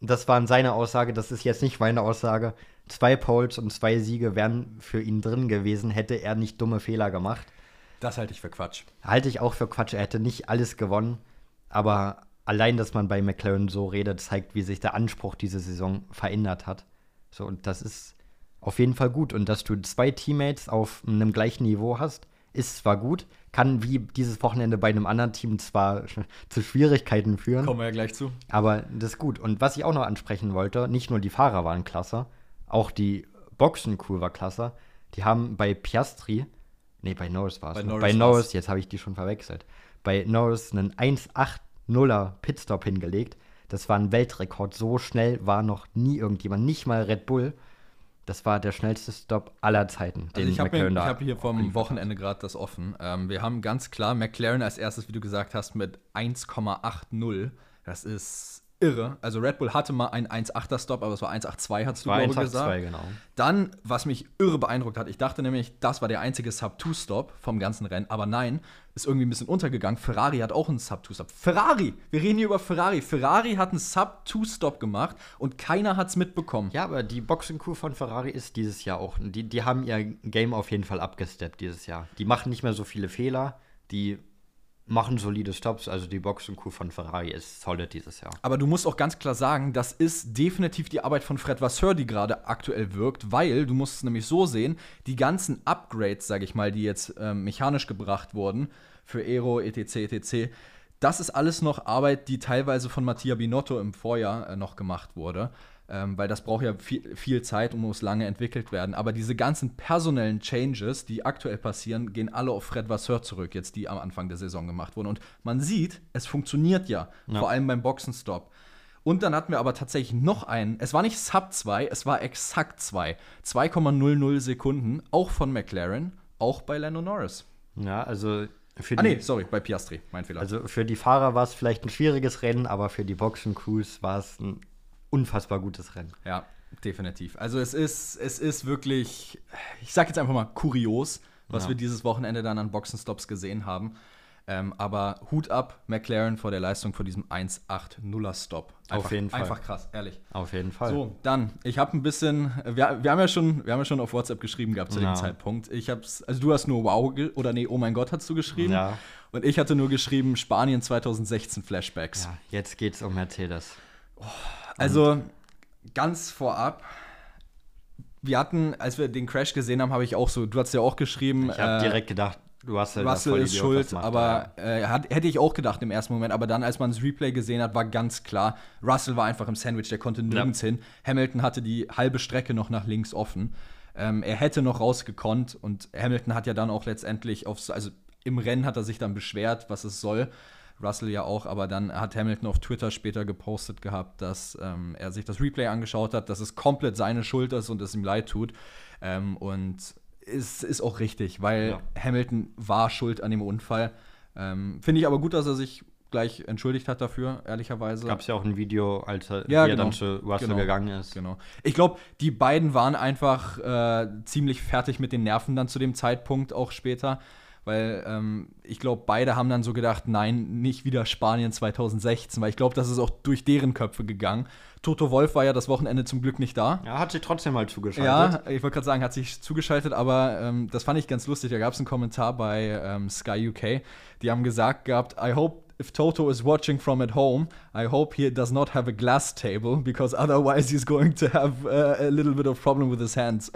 das waren seine Aussage, das ist jetzt nicht meine Aussage, zwei Poles und zwei Siege wären für ihn drin gewesen, hätte er nicht dumme Fehler gemacht. das halte ich für Quatsch. Halte ich auch für Quatsch, er hätte nicht alles gewonnen, aber allein, dass man bei McLaren so redet, zeigt, wie sich der Anspruch diese Saison verändert hat. So, und das ist auf jeden Fall gut. Und dass du zwei Teammates auf einem gleichen Niveau hast, ist zwar gut, kann wie dieses Wochenende bei einem anderen Team zwar zu Schwierigkeiten führen, Kommen wir ja gleich zu. aber das ist gut. Und was ich auch noch ansprechen wollte, nicht nur die Fahrer waren klasse, auch die Boxencrew war klasse. Die haben bei Piastri, nee, bei Norris war es. Bei ne? Norris Bei. Norris, jetzt habe ich die schon verwechselt. Bei Norris einen 1,80er Pitstop hingelegt. Das war ein Weltrekord. So schnell war noch nie irgendjemand, nicht mal Red Bull. Das war der schnellste Stop aller Zeiten. Also ich habe McLaren da hab hier vom. Wochenende gerade das offen. Ähm, wir haben ganz klar McLaren als erstes, wie du gesagt hast, mit 1,80. Das ist irre. Also Red Bull hatte mal einen 1,8er Stop, aber es war 1,82, hast du War glaube ich 1,82, gesagt. genau. Dann, was mich irre beeindruckt hat, ich dachte nämlich, das war der einzige Sub-2-Stop vom ganzen Rennen, aber nein, ist irgendwie ein bisschen untergegangen. Ferrari hat auch einen Sub-2-Stop. Ferrari! Wir reden hier über Ferrari. Ferrari hat einen Sub-2-Stop gemacht und keiner hat es mitbekommen. Ja, aber die Boxing-Crew von Ferrari ist dieses Jahr auch. Die, die haben ihr Game auf jeden Fall abgesteppt dieses Jahr. Die machen nicht mehr so viele Fehler. Die machen solide Stops. Also die Boxing-Crew von Ferrari ist solid dieses Jahr. Aber du musst auch ganz klar sagen, das ist definitiv die Arbeit von Fred Vasseur, die gerade aktuell wirkt, weil du musst es nämlich so sehen, die ganzen Upgrades, sage ich mal, die jetzt ähm, mechanisch gebracht wurden für Aero, etc., etc., das ist alles noch Arbeit, die teilweise von Mattia Binotto im Vorjahr äh, noch gemacht wurde. Ähm, weil das braucht ja viel, viel Zeit und muss lange entwickelt werden. Aber diese ganzen personellen Changes, die aktuell passieren, gehen alle auf Fred Vasseur zurück, jetzt die am Anfang der Saison gemacht wurden. Und man sieht, es funktioniert ja, Ja. vor allem beim Boxenstopp. Und dann hatten wir aber tatsächlich noch einen, es war nicht Sub 2, es war exakt 2. 2,00 Sekunden, auch von McLaren, auch bei Lando Norris. Ja, also für Ah die, nee, sorry, bei Piastri, mein Fehler. also für die Fahrer war es vielleicht ein schwieriges Rennen, aber für die Boxing-Crews war es ein unfassbar gutes Rennen. Ja, definitiv. Also es ist, es ist wirklich, ich sag jetzt einfach mal kurios, was Ja. wir dieses Wochenende dann an Boxenstops gesehen haben. Ähm, aber Hut ab, McLaren vor der Leistung vor diesem 1.8.0er Stop. Einfach, Auf jeden Fall. Einfach krass, ehrlich. Auf jeden Fall. So, dann, ich habe ein bisschen, wir, wir, haben ja schon, wir haben ja schon auf WhatsApp geschrieben gehabt zu Ja. dem Zeitpunkt. Ich hab's, also du hast nur wow, oder nee, oh mein Gott, hast du geschrieben. Ja. Und ich hatte nur geschrieben Spanien 2016 Flashbacks. Ja, jetzt geht's um Mercedes. Also ganz vorab, wir hatten, als wir den Crash gesehen haben, habe ich auch so, du hast ja auch geschrieben, Ich habe äh, direkt gedacht, Russell, der Russell ist Vollidiot, schuld, macht aber er? äh, hat, hätte ich auch gedacht im ersten Moment. Aber dann, als man das Replay gesehen hat, war ganz klar, Russell war einfach im Sandwich, der konnte nirgends hin. Hamilton hatte die halbe Strecke noch nach links offen. Ähm, er hätte noch rausgekonnt und Hamilton hat ja dann auch letztendlich aufs, also im Rennen hat er sich dann beschwert, was es soll. Russell ja auch, aber dann hat Hamilton auf Twitter später gepostet gehabt, dass ähm, er sich das Replay angeschaut hat, dass es komplett seine Schuld ist und es ihm leid tut. Ähm, und es ist auch richtig, weil Ja. Hamilton war schuld an dem Unfall. Ähm, Finde ich aber gut, dass er sich gleich entschuldigt hat dafür, ehrlicherweise. Gab es ja auch ein Video, als er, Ja, genau. dann zu Russell Genau. gegangen ist. Genau. Ich glaube, die beiden waren einfach äh, ziemlich fertig mit den Nerven dann zu dem Zeitpunkt auch später. Weil ähm, ich glaube, beide haben dann so gedacht, nein, nicht wieder Spanien 2016, weil ich glaube, das ist auch durch deren Köpfe gegangen. Toto Wolf war ja das Wochenende zum Glück nicht da. Ja, hat sich trotzdem mal zugeschaltet. Ja, ich wollte gerade sagen, hat sich zugeschaltet, aber ähm, das fand ich ganz lustig. Da gab es einen Kommentar bei ähm, Sky UK. Die haben gesagt gehabt, I hope if Toto is watching from at home, I hope he does not have a glass table, because otherwise he's going to have uh, a little bit of problem with his hands.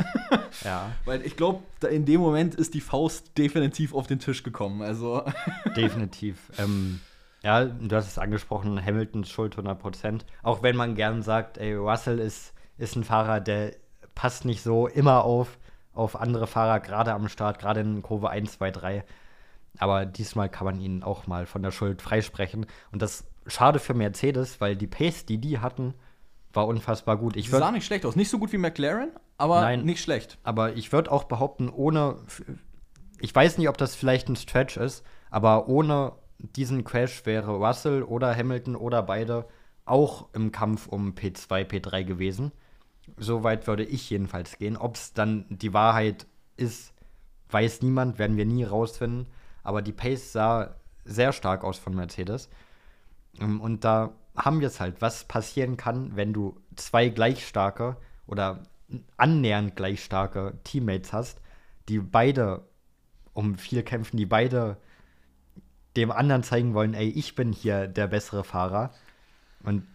Ja, Weil ich glaube, in dem Moment ist die Faust definitiv auf den Tisch gekommen. Also definitiv. ähm, ja, du hast es angesprochen, Hamiltons Schuld 100%. Auch wenn man gern sagt, ey, Russell ist, ist ein Fahrer, der passt nicht so immer auf, auf andere Fahrer, gerade am Start, gerade in Kurve 1, 2, 3. Aber diesmal kann man ihn auch mal von der Schuld freisprechen. Und das schade für Mercedes, weil die Pace, die die hatten, war unfassbar gut. Ich sah nicht schlecht aus. Nicht so gut wie McLaren, aber Nein. nicht schlecht. Aber ich würde auch behaupten, ohne. Ich weiß nicht, ob das vielleicht ein Stretch ist, aber ohne diesen Crash wäre Russell oder Hamilton oder beide auch im Kampf um P2, P3 gewesen. Soweit würde ich jedenfalls gehen. Ob es dann die Wahrheit ist, weiß niemand, werden wir nie rausfinden. Aber die Pace sah sehr stark aus von Mercedes. Ähm, und da haben wir es halt, was passieren kann, wenn du zwei gleich starke oder annähernd gleich starke Teammates hast, die beide um viel kämpfen, die beide dem anderen zeigen wollen, ey, ich bin hier der bessere Fahrer. Und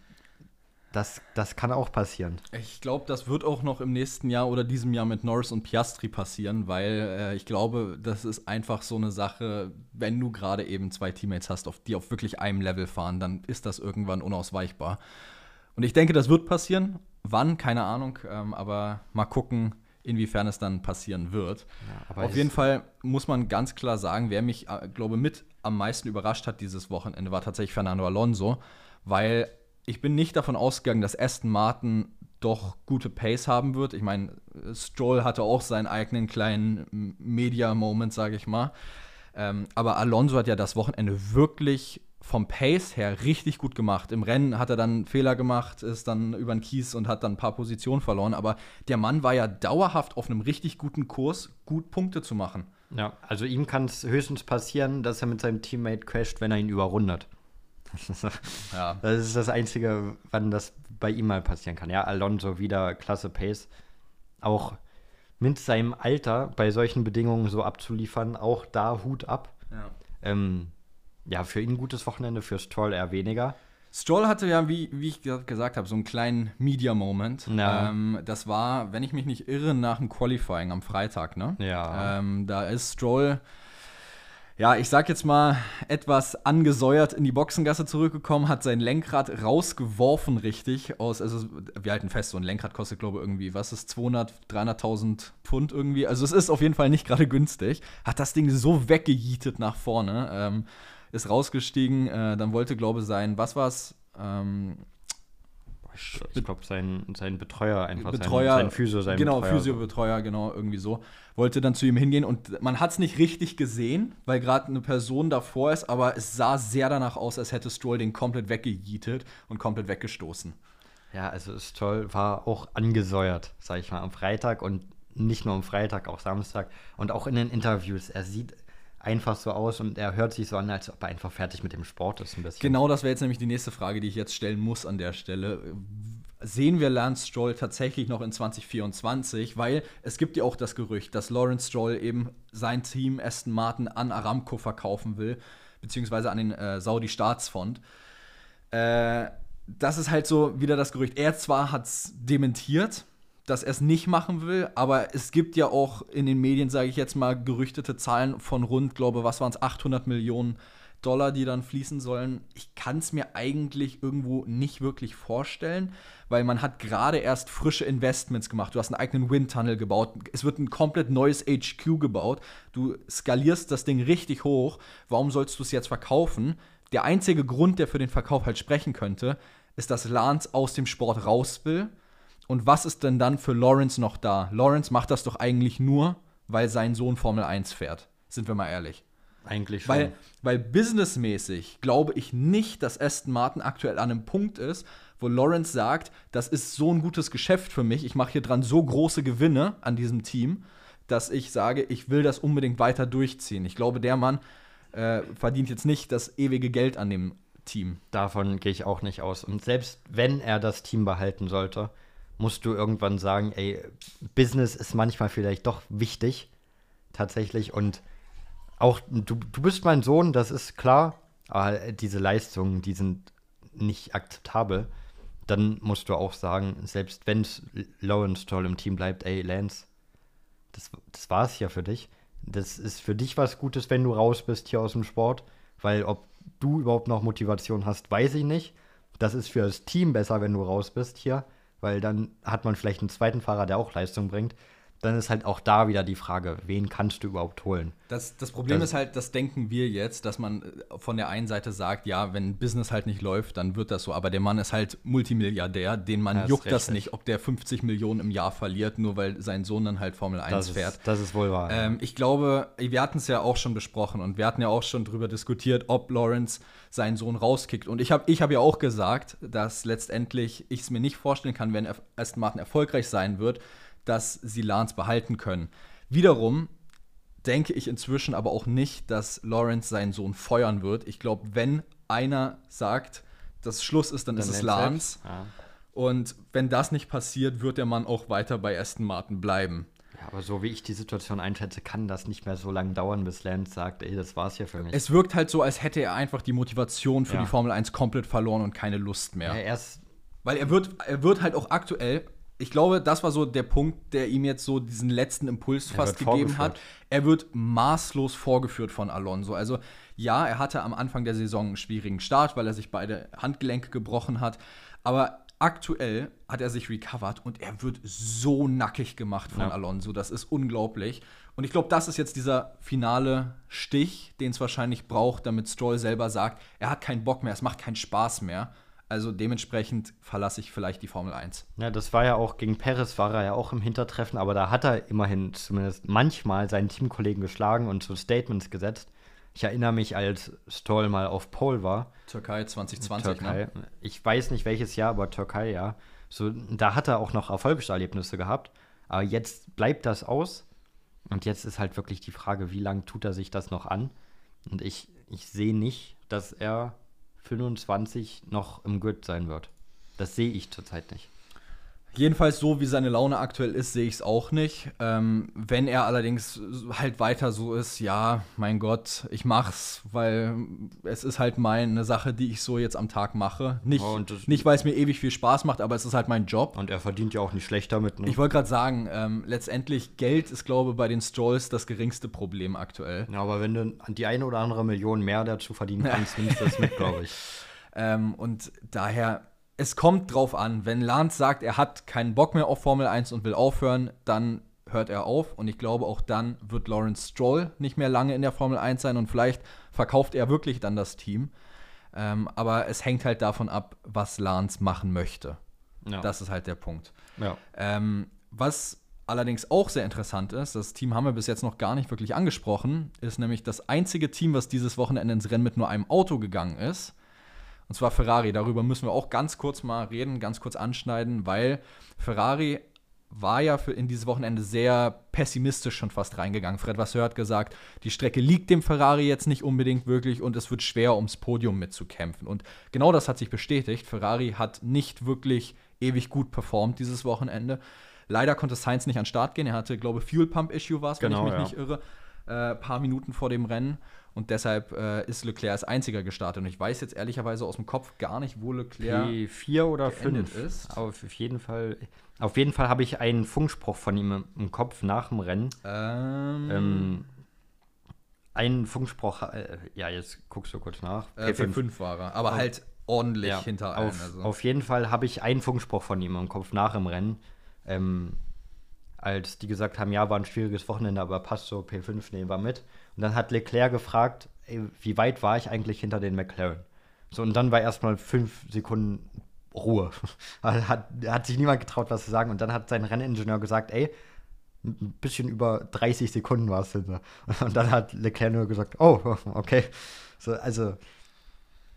das, das kann auch passieren. Ich glaube, das wird auch noch im nächsten Jahr oder diesem Jahr mit Norris und Piastri passieren, weil äh, ich glaube, das ist einfach so eine Sache, wenn du gerade eben zwei Teammates hast, auf, die auf wirklich einem Level fahren, dann ist das irgendwann unausweichbar. Und ich denke, das wird passieren. Wann, keine Ahnung, ähm, aber mal gucken, inwiefern es dann passieren wird. Ja, auf jeden Fall muss man ganz klar sagen, wer mich, äh, glaube mit am meisten überrascht hat dieses Wochenende, war tatsächlich Fernando Alonso, weil ich bin nicht davon ausgegangen, dass Aston Martin doch gute Pace haben wird. Ich meine, Stroll hatte auch seinen eigenen kleinen Media-Moment, sage ich mal. Ähm, aber Alonso hat ja das Wochenende wirklich vom Pace her richtig gut gemacht. Im Rennen hat er dann Fehler gemacht, ist dann über den Kies und hat dann ein paar Positionen verloren. Aber der Mann war ja dauerhaft auf einem richtig guten Kurs, gut Punkte zu machen. Ja, also ihm kann es höchstens passieren, dass er mit seinem Teammate crasht, wenn er ihn überrundet. ja. Das ist das Einzige, wann das bei ihm mal passieren kann. Ja, Alonso wieder klasse Pace. Auch mit seinem Alter bei solchen Bedingungen so abzuliefern, auch da Hut ab. Ja, ähm, ja für ihn ein gutes Wochenende, für Stroll eher weniger. Stroll hatte ja, wie, wie ich gesagt habe, so einen kleinen Media-Moment. Ja. Ähm, das war, wenn ich mich nicht irre, nach dem Qualifying am Freitag, ne? Ja. Ähm, da ist Stroll ja, ich sag jetzt mal, etwas angesäuert in die Boxengasse zurückgekommen, hat sein Lenkrad rausgeworfen, richtig. Aus, also, wir halten fest, so ein Lenkrad kostet, glaube ich, irgendwie, was ist 200, 300.000 Pfund irgendwie. Also, es ist auf jeden Fall nicht gerade günstig. Hat das Ding so weggejietet nach vorne, ähm, ist rausgestiegen. Äh, dann wollte, glaube ich, sein, was war's? Ähm, ich glaube, sein, sein Betreuer einfach, Betreuer, sein, sein Physio, sein Genau, Physio-Betreuer, genau, irgendwie so. Wollte dann zu ihm hingehen und man hat es nicht richtig gesehen, weil gerade eine Person davor ist, aber es sah sehr danach aus, als hätte Stroll den komplett weggejietet und komplett weggestoßen. Ja, also Stroll war auch angesäuert, sag ich mal, am Freitag und nicht nur am Freitag, auch Samstag und auch in den Interviews. Er sieht einfach so aus und er hört sich so an, als ob er einfach fertig mit dem Sport ist ein bisschen. Genau, das wäre jetzt nämlich die nächste Frage, die ich jetzt stellen muss an der Stelle. Sehen wir Lance Stroll tatsächlich noch in 2024? Weil es gibt ja auch das Gerücht, dass Lawrence Stroll eben sein Team Aston Martin an Aramco verkaufen will, beziehungsweise an den äh, Saudi-Staatsfonds. Äh, das ist halt so wieder das Gerücht. Er zwar hat es dementiert, dass er es nicht machen will, aber es gibt ja auch in den Medien, sage ich jetzt mal, gerüchtete Zahlen von rund, glaube was waren es, 800 Millionen Dollar, die dann fließen sollen. Ich kann es mir eigentlich irgendwo nicht wirklich vorstellen, weil man hat gerade erst frische Investments gemacht. Du hast einen eigenen Windtunnel gebaut. Es wird ein komplett neues HQ gebaut. Du skalierst das Ding richtig hoch. Warum sollst du es jetzt verkaufen? Der einzige Grund, der für den Verkauf halt sprechen könnte, ist, dass Lance aus dem Sport raus will und was ist denn dann für Lawrence noch da? Lawrence macht das doch eigentlich nur, weil sein Sohn Formel 1 fährt. Sind wir mal ehrlich. Eigentlich schon. Weil, weil businessmäßig glaube ich nicht, dass Aston Martin aktuell an einem Punkt ist, wo Lawrence sagt, das ist so ein gutes Geschäft für mich, ich mache hier dran so große Gewinne an diesem Team, dass ich sage, ich will das unbedingt weiter durchziehen. Ich glaube, der Mann äh, verdient jetzt nicht das ewige Geld an dem Team. Davon gehe ich auch nicht aus. Und selbst wenn er das Team behalten sollte, musst du irgendwann sagen, ey, Business ist manchmal vielleicht doch wichtig, tatsächlich. Und auch, du, du bist mein Sohn, das ist klar, aber diese Leistungen, die sind nicht akzeptabel. Dann musst du auch sagen, selbst wenn Lawrence toll im Team bleibt, ey, Lance, das, das war es ja für dich. Das ist für dich was Gutes, wenn du raus bist hier aus dem Sport, weil ob du überhaupt noch Motivation hast, weiß ich nicht. Das ist für das Team besser, wenn du raus bist hier weil dann hat man vielleicht einen zweiten Fahrer, der auch Leistung bringt. Dann ist halt auch da wieder die Frage, wen kannst du überhaupt holen? Das, das Problem Das- ist halt, das denken wir jetzt, dass man äh, von der einen Seite sagt, ja, wenn Business halt nicht läuft, dann wird das so. Aber der Mann ist halt Multimilliardär, den man ist juckt das richtig. nicht, ob der 50 Millionen im Jahr verliert, nur weil sein Sohn dann halt Formel 1 Das fährt. ist, das ist wohl wahr. Ähm, ich glaube, wir hatten es ja auch schon besprochen und wir hatten ja auch schon drüber diskutiert, ob Lawrence seinen Sohn rauskickt. Und ich habe ich hab ja auch gesagt, dass letztendlich ich es mir nicht vorstellen kann, wenn Aston Martin erfolgreich sein wird, dass sie Lance behalten können. Wiederum denke ich inzwischen aber auch nicht, dass Lawrence seinen Sohn feuern wird. Ich glaube, wenn einer sagt, dass Schluss ist, dann, ist es Lance. Ja. Und wenn das nicht passiert, wird der Mann auch weiter bei Aston Martin bleiben. Ja, aber so wie ich die Situation einschätze, kann das nicht mehr so lange dauern, bis Lance sagt, ey, das war's hier für mich. Es wirkt halt so, als hätte er einfach die Motivation für Ja. die Formel 1 komplett verloren und keine Lust mehr. ja, erst, Weil er wird, er wird halt auch aktuell, ich glaube, das war so der Punkt, der ihm jetzt so diesen letzten Impuls fast gegeben vorgeführt. hat. Er wird maßlos vorgeführt von Alonso. Also ja, er hatte am Anfang der Saison einen schwierigen Start, weil er sich beide Handgelenke gebrochen hat. Aber aktuell hat er sich recovered und er wird so nackig gemacht von Ja. Alonso. Das ist unglaublich. Und ich glaube, das ist jetzt dieser finale Stich, den es wahrscheinlich braucht, damit Stroll selber sagt, er hat keinen Bock mehr, es macht keinen Spaß mehr. Also dementsprechend verlasse ich vielleicht die Formel 1. ja, das war ja auch gegen Perez, war er ja auch im Hintertreffen, aber da hat er immerhin zumindest manchmal seinen Teamkollegen geschlagen und so Statements gesetzt. Ich erinnere mich, als Stroll mal auf Pole war, Türkei 2020, Türkei. ne? Ich weiß nicht welches Jahr, aber Türkei, ja. So, da hat er auch noch Erfolgserlebnisse gehabt. Aber jetzt bleibt das aus. Und jetzt ist halt wirklich die Frage, wie lange tut er sich das noch an? Und ich, ich sehe nicht, dass er 25 noch im Grid sein wird. Das sehe ich zurzeit nicht. Jedenfalls so, wie seine Laune aktuell ist, sehe ich es auch nicht. Ähm, wenn er allerdings halt weiter so ist, ja, mein Gott, ich mach's, weil es ist halt meine Sache, die ich so jetzt am Tag mache. Nicht, Ja, nicht weil es mir ewig viel Spaß macht, aber es ist halt mein Job. Und er verdient ja auch nicht schlecht damit. Ne? Ich wollte gerade sagen, ähm, letztendlich Geld ist, glaube ich, bei den Strolls das geringste Problem aktuell. ja, aber wenn du die eine oder andere Million mehr dazu verdienen kannst, nimmst du das mit, glaube ich. Ähm, und daher, es kommt drauf an, wenn Lance sagt, er hat keinen Bock mehr auf Formel 1 und will aufhören, dann hört er auf. Und ich glaube, auch dann wird Lawrence Stroll nicht mehr lange in der Formel 1 sein und vielleicht verkauft er wirklich dann das Team. Ähm, aber es hängt halt davon ab, was Lance machen möchte. Ja. Das ist halt der Punkt. ja. Ähm, was allerdings auch sehr interessant ist, das Team haben wir bis jetzt noch gar nicht wirklich angesprochen, ist nämlich das einzige Team, was dieses Wochenende ins Rennen mit nur einem Auto gegangen ist. Und zwar Ferrari. Darüber müssen wir auch ganz kurz mal reden, ganz kurz anschneiden, weil Ferrari war ja für in dieses Wochenende sehr pessimistisch schon fast reingegangen. Fred Vasseur hat gesagt, die Strecke liegt dem Ferrari jetzt nicht unbedingt wirklich und es wird schwer, ums Podium mitzukämpfen. Und genau das hat sich bestätigt. Ferrari hat nicht wirklich ewig gut performt dieses Wochenende. Leider konnte Sainz nicht an den Start gehen. Er hatte, glaube ich, Fuel Pump Issue war es, wenn Genau, ich mich ja. nicht irre. Äh, paar Minuten vor dem Rennen. Und deshalb äh, ist Leclerc als einziger gestartet. Und ich weiß jetzt ehrlicherweise aus dem Kopf gar nicht, wo Leclerc. P4 oder geendet 5 ist. Auf jeden Fall. Auf jeden Fall habe ich einen Funkspruch von ihm im, Kopf nach dem Rennen. Ähm, Ähm, einen Funkspruch, äh, ja, jetzt guckst du kurz nach. äh, P5. P5 war er. Aber halt ordentlich Ja, hinter allen. auf, Also. auf jeden Fall habe ich einen Funkspruch von ihm im Kopf nach im Rennen. Ähm, als die gesagt haben, ja, war ein schwieriges Wochenende, aber passt so, P5 nehmen wir mit. Und dann hat Leclerc gefragt, ey, wie weit war ich eigentlich hinter den McLaren? So, und dann war erstmal fünf Sekunden Ruhe. Hat, hat sich niemand getraut, was zu sagen. Und dann hat sein Renningenieur gesagt, ey, ein bisschen über 30 Sekunden war es hinter. Und dann hat Leclerc nur gesagt, oh, okay. So, also,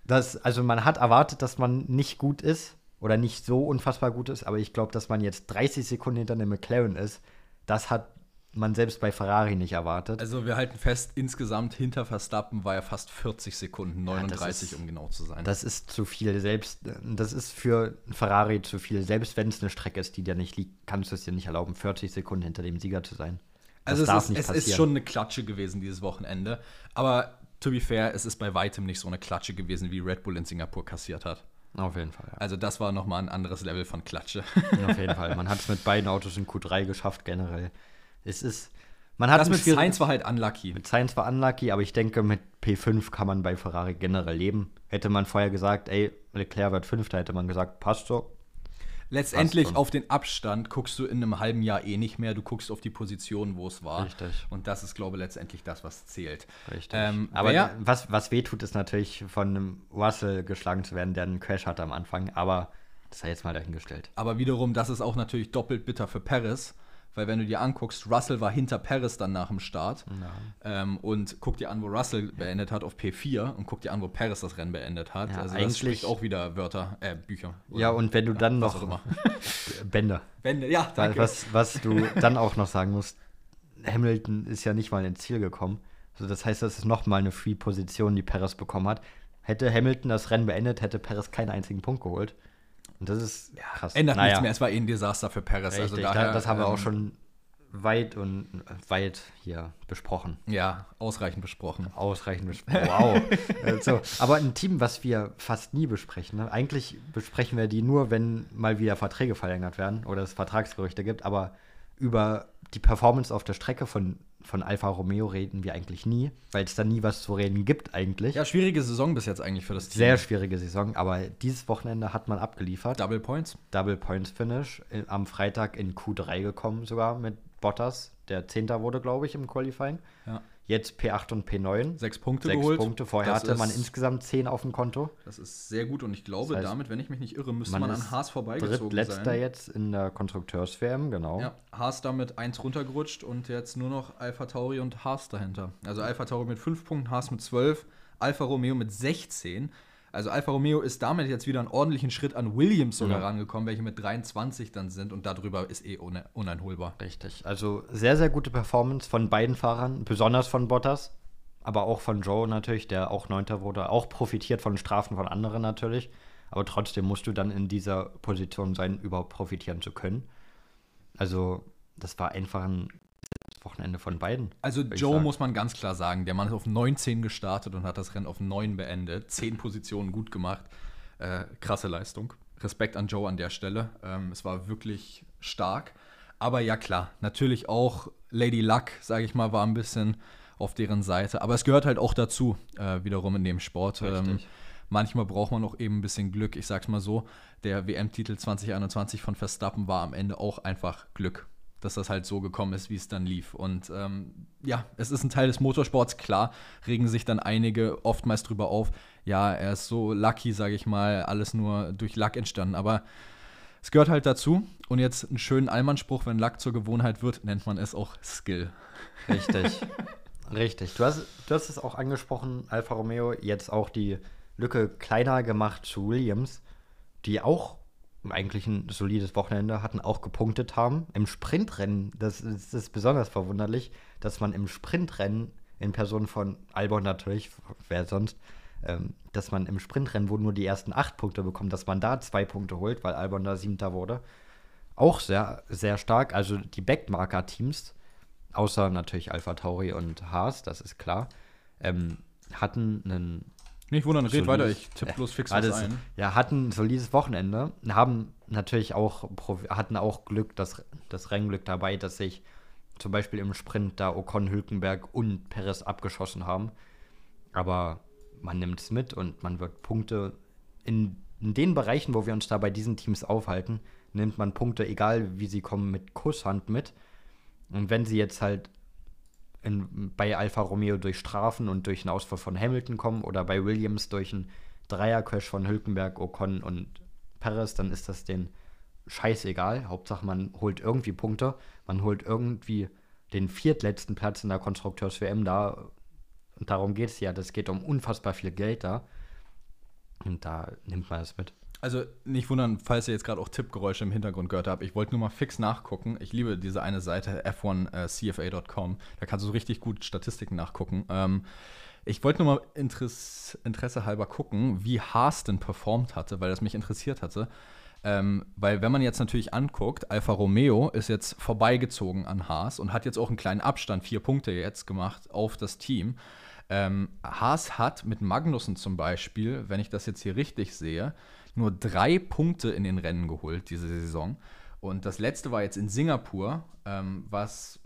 das, also man hat erwartet, dass man nicht gut ist oder nicht so unfassbar gut ist, aber ich glaube, dass man jetzt 30 Sekunden hinter einem McLaren ist, das hat man selbst bei Ferrari nicht erwartet. Also wir halten fest, insgesamt hinter Verstappen war er fast 40 Sekunden, das 39 ist- um genau zu sein. das ist zu viel selbst, das ist für Ferrari zu viel. Selbst wenn es eine Strecke ist, die dir nicht liegt, kannst du es dir nicht erlauben, 40 Sekunden hinter dem Sieger zu sein. Das also es, darf ist, es ist schon eine Klatsche gewesen dieses Wochenende. Aber to be fair, es ist bei weitem nicht so eine Klatsche gewesen, wie Red Bull in Singapur kassiert hat. Auf jeden Fall, ja. Also das war noch mal ein anderes Level von Klatsche. Auf jeden Fall. Man hat es mit beiden Autos in Q3 geschafft, generell. Es ist, man hat Das mit schwierig- Sainz war halt unlucky. Mit Science war unlucky, aber ich denke, mit P5 kann man bei Ferrari generell leben. Hätte man vorher gesagt, ey, Leclerc wird Fünfter, hätte man gesagt, passt so. letztendlich auf den Abstand guckst du in einem halben Jahr eh nicht mehr. Du guckst auf die Position, wo es war. Richtig. Und das ist, glaube ich, letztendlich das, was zählt. Richtig. Ähm, aber wer, was, was wehtut, ist natürlich von einem Russell geschlagen zu werden, der einen Crash hatte am Anfang. Aber das sei jetzt mal dahingestellt. Aber wiederum, das ist auch natürlich doppelt bitter für Paris weil wenn du dir anguckst, Russell war hinter Paris dann nach dem Start. Ähm, und guck dir an, wo Russell beendet hat auf P4 und guck dir an, wo Paris das Rennen beendet hat. Ja, also das spricht auch wieder Wörter, äh, Bücher. ja, und wenn du dann ja, noch Bänder. Bände, ja, danke. Was, was du dann auch noch sagen musst, Hamilton ist ja nicht mal ins Ziel gekommen. Also das heißt, das ist nochmal eine Free-Position, die Paris bekommen hat. Hätte Hamilton das Rennen beendet, hätte Paris keinen einzigen Punkt geholt. Und das ist ja, krass. Ändert naja. nichts mehr. Es war eh ein Desaster für Paris. Also Richtig, also daher, das haben wir auch ähm, schon weit und weit hier besprochen. Ja, ausreichend besprochen. Ausreichend besprochen. Wow. also, aber ein Team, was wir fast nie besprechen. Ne? Eigentlich besprechen wir die nur, wenn mal wieder Verträge verlängert werden oder es Vertragsgerüchte gibt. Aber über die Performance auf der Strecke von von Alfa Romeo reden wir eigentlich nie, weil es da nie was zu reden gibt eigentlich. Ja, schwierige Saison bis jetzt eigentlich für das Team. Sehr schwierige Saison, aber dieses Wochenende hat man abgeliefert. Double Points. Double Points Finish. Äh, am Freitag in Q3 gekommen sogar mit Bottas, der Zehnter wurde, glaube ich, im Qualifying. Ja. Jetzt P8 und P9. Sechs Punkte Sechs geholt. Punkte. Vorher das hatte man insgesamt zehn auf dem Konto. Das ist sehr gut und ich glaube, das heißt, damit, wenn ich mich nicht irre, müsste man, man an Haas vorbeigezogen drittletzter sein. jetzt in der Konstrukteurs-WM, genau. Ja, Haas damit eins runtergerutscht und jetzt nur noch Alpha Tauri und Haas dahinter. Also Alpha Tauri mit fünf Punkten, Haas mit zwölf, Alfa Romeo mit 16. Also Alfa Romeo ist damit jetzt wieder einen ordentlichen Schritt an Williams sogar ja. rangekommen, welche mit 23 dann sind und darüber ist eh uneinholbar. Richtig. Also sehr, sehr gute Performance von beiden Fahrern, besonders von Bottas, aber auch von Joe natürlich, der auch Neunter wurde, auch profitiert von Strafen von anderen natürlich. Aber trotzdem musst du dann in dieser Position sein, überhaupt profitieren zu können. Also, das war einfach ein Wochenende von beiden. Also Joe muss man ganz klar sagen, der Mann ist auf 19 gestartet und hat das Rennen auf 9 beendet. Zehn Positionen gut gemacht. Äh, krasse Leistung. Respekt an Joe an der Stelle. Ähm, es war wirklich stark. Aber ja klar, natürlich auch Lady Luck, sage ich mal, war ein bisschen auf deren Seite. Aber es gehört halt auch dazu, äh, wiederum in dem Sport. Ähm, manchmal braucht man auch eben ein bisschen Glück. Ich sag's mal so, der WM-Titel 2021 von Verstappen war am Ende auch einfach Glück dass das halt so gekommen ist, wie es dann lief. Und ähm, ja, es ist ein Teil des Motorsports, klar, regen sich dann einige oftmals drüber auf, ja, er ist so lucky, sage ich mal, alles nur durch Luck entstanden. Aber es gehört halt dazu. Und jetzt einen schönen Allmannspruch, wenn Luck zur Gewohnheit wird, nennt man es auch Skill. Richtig. Richtig. Du hast, du hast es auch angesprochen, Alfa Romeo, jetzt auch die Lücke kleiner gemacht zu Williams, die auch eigentlich ein solides Wochenende hatten, auch gepunktet haben. Im Sprintrennen, das ist, das ist besonders verwunderlich, dass man im Sprintrennen in Person von Albon natürlich, wer sonst, ähm, dass man im Sprintrennen, wo nur die ersten acht Punkte bekommt, dass man da zwei Punkte holt, weil Albon da siebter wurde. Auch sehr, sehr stark. Also die Backmarker-Teams, außer natürlich Alpha Tauri und Haas, das ist klar, ähm, hatten einen nicht wundern, red weiter, ich tippe bloß fix was ein. Ja, hatten ein solides Wochenende, haben natürlich auch, hatten auch Glück, das, das Rennglück dabei, dass sich zum Beispiel im Sprint da Ocon, Hülkenberg und Perez abgeschossen haben. Aber man nimmt es mit und man wird Punkte in, in den Bereichen, wo wir uns da bei diesen Teams aufhalten, nimmt man Punkte, egal wie sie kommen, mit Kusshand mit. Und wenn sie jetzt halt in, bei Alfa Romeo durch Strafen und durch einen Ausfall von Hamilton kommen oder bei Williams durch einen Dreiercrash von Hülkenberg, Ocon und Perez, dann ist das den scheißegal. Hauptsache, man holt irgendwie Punkte. Man holt irgendwie den viertletzten Platz in der Konstrukteurs-WM da. Und darum geht es ja. Das geht um unfassbar viel Geld da. Und da nimmt man es mit. Also nicht wundern, falls ihr jetzt gerade auch Tippgeräusche im Hintergrund gehört habt. Ich wollte nur mal fix nachgucken. Ich liebe diese eine Seite f1cfa.com. Da kannst du richtig gut Statistiken nachgucken. Ähm, ich wollte nur mal Interesse, Interesse halber gucken, wie Haas denn performt hatte, weil das mich interessiert hatte. Ähm, weil wenn man jetzt natürlich anguckt, Alfa Romeo ist jetzt vorbeigezogen an Haas und hat jetzt auch einen kleinen Abstand, vier Punkte jetzt gemacht auf das Team. Ähm, Haas hat mit Magnussen zum Beispiel, wenn ich das jetzt hier richtig sehe, nur drei Punkte in den Rennen geholt diese Saison. Und das letzte war jetzt in Singapur, ähm, was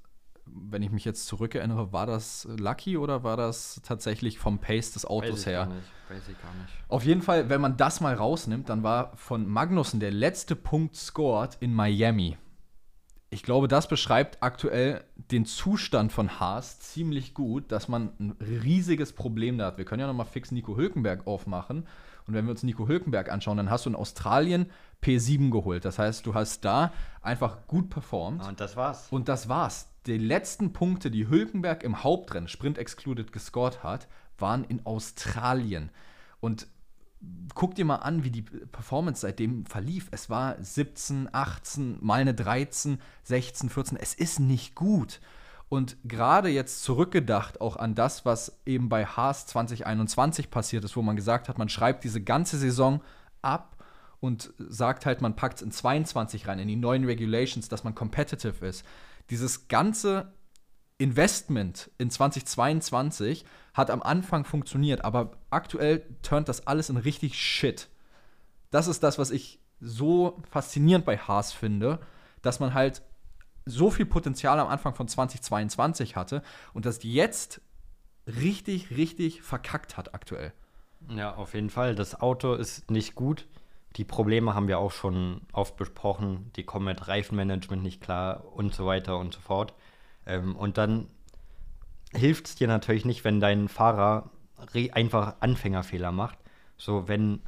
wenn ich mich jetzt zurückerinnere, war das Lucky oder war das tatsächlich vom Pace des Autos Weiß ich her? Gar nicht. Weiß ich gar nicht. Auf jeden Fall, wenn man das mal rausnimmt, dann war von Magnussen der letzte Punkt scored in Miami. Ich glaube, das beschreibt aktuell den Zustand von Haas ziemlich gut, dass man ein riesiges Problem da hat. Wir können ja noch mal fix Nico Hülkenberg aufmachen. Und wenn wir uns Nico Hülkenberg anschauen, dann hast du in Australien P7 geholt. Das heißt, du hast da einfach gut performt. Und das war's. Und das war's. Die letzten Punkte, die Hülkenberg im Hauptrennen, Sprint excluded, gescored hat, waren in Australien. Und guck dir mal an, wie die Performance seitdem verlief. Es war 17, 18, mal eine 13, 16, 14. Es ist nicht gut. Und gerade jetzt zurückgedacht auch an das, was eben bei Haas 2021 passiert ist, wo man gesagt hat, man schreibt diese ganze Saison ab und sagt halt, man packt es in 22 rein, in die neuen Regulations, dass man competitive ist. Dieses ganze Investment in 2022 hat am Anfang funktioniert, aber aktuell turnt das alles in richtig Shit. Das ist das, was ich so faszinierend bei Haas finde, dass man halt so viel Potenzial am Anfang von 2022 hatte und das jetzt richtig, richtig verkackt hat aktuell. Ja, auf jeden Fall. Das Auto ist nicht gut. Die Probleme haben wir auch schon oft besprochen. Die kommen mit Reifenmanagement nicht klar und so weiter und so fort. Ähm, und dann hilft es dir natürlich nicht, wenn dein Fahrer einfach Anfängerfehler macht. So, wenn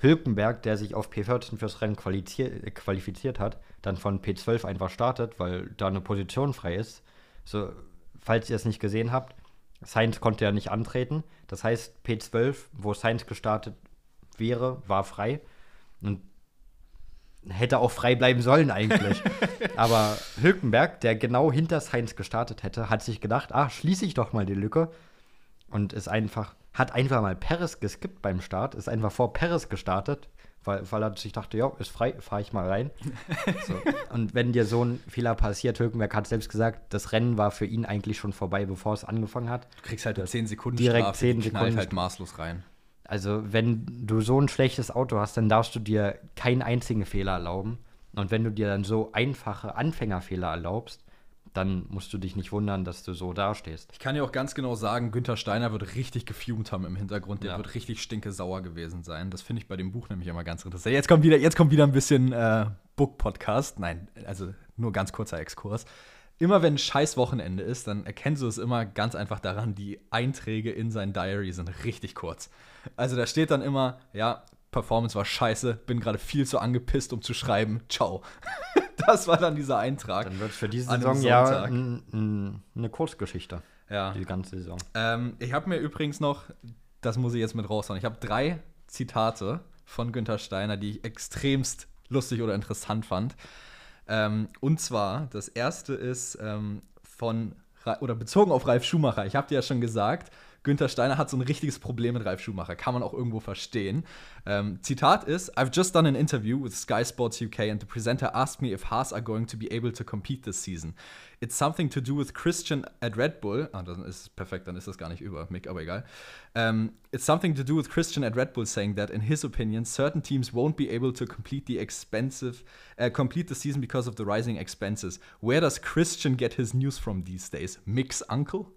Hülkenberg, der sich auf P14 fürs Rennen qualifiziert, hat, dann von P12 einfach startet, weil da eine Position frei ist. So, falls ihr es nicht gesehen habt, Sainz konnte ja nicht antreten. Das heißt, P12, wo Sainz gestartet wäre, war frei. Und hätte auch frei bleiben sollen eigentlich. Aber Hülkenberg, der genau hinter Sainz gestartet hätte, hat sich gedacht, ah, schließe ich doch mal die Lücke. Und ist einfach, hat einfach mal Perez geskippt beim Start, ist einfach vor Perez gestartet, weil, weil er sich dachte, ja, ist frei, fahre ich mal rein. so. Und wenn dir so ein Fehler passiert, Hülkenberg hat selbst gesagt, das Rennen war für ihn eigentlich schon vorbei, bevor es angefangen hat. Du kriegst halt 10 Sekunden Direkt Strafe, 10 die knallt Sekunden halt maßlos rein. Also, wenn du so ein schlechtes Auto hast, dann darfst du dir keinen einzigen Fehler erlauben. Und wenn du dir dann so einfache Anfängerfehler erlaubst, dann musst du dich nicht wundern, dass du so dastehst. Ich kann dir auch ganz genau sagen, Günther Steiner wird richtig gefumt haben im Hintergrund. Der Ja. wird richtig stinkesauer gewesen sein. Das finde ich bei dem Buch nämlich immer ganz interessant. Jetzt kommt wieder, jetzt kommt wieder ein bisschen äh, Book-Podcast. Nein, also nur ganz kurzer Exkurs. Immer wenn ein scheiß Wochenende ist, dann erkennst du es immer ganz einfach daran, die Einträge in sein Diary sind richtig kurz. Also da steht dann immer, ja, Performance war scheiße, bin gerade viel zu angepisst, um zu schreiben, ciao. das war dann dieser Eintrag. Dann wird für diese Saison ja eine Kurzgeschichte. Ja. Die ganze Saison. Ähm, ich habe mir übrigens noch, das muss ich jetzt mit raushauen, ich habe drei Zitate von Günther Steiner, die ich extremst lustig oder interessant fand. Ähm, und zwar, das erste ist ähm, von, oder bezogen auf Ralf Schumacher. Ich habe dir ja schon gesagt, Günther Steiner hat so ein richtiges Problem mit Ralf Schumacher. Kann man auch irgendwo verstehen. Ähm, Zitat ist: I've just done an interview with Sky Sports UK and the presenter asked me if Haas are going to be able to compete this season. It's something to do with Christian at Red Bull. Ah, dann ist perfekt, dann ist das gar nicht über Mick, aber egal. Um, it's something to do with Christian at Red Bull saying that, in his opinion, certain teams won't be able to complete the expensive, uh, complete the season because of the rising expenses. Where does Christian get his news from these days? Mick's uncle?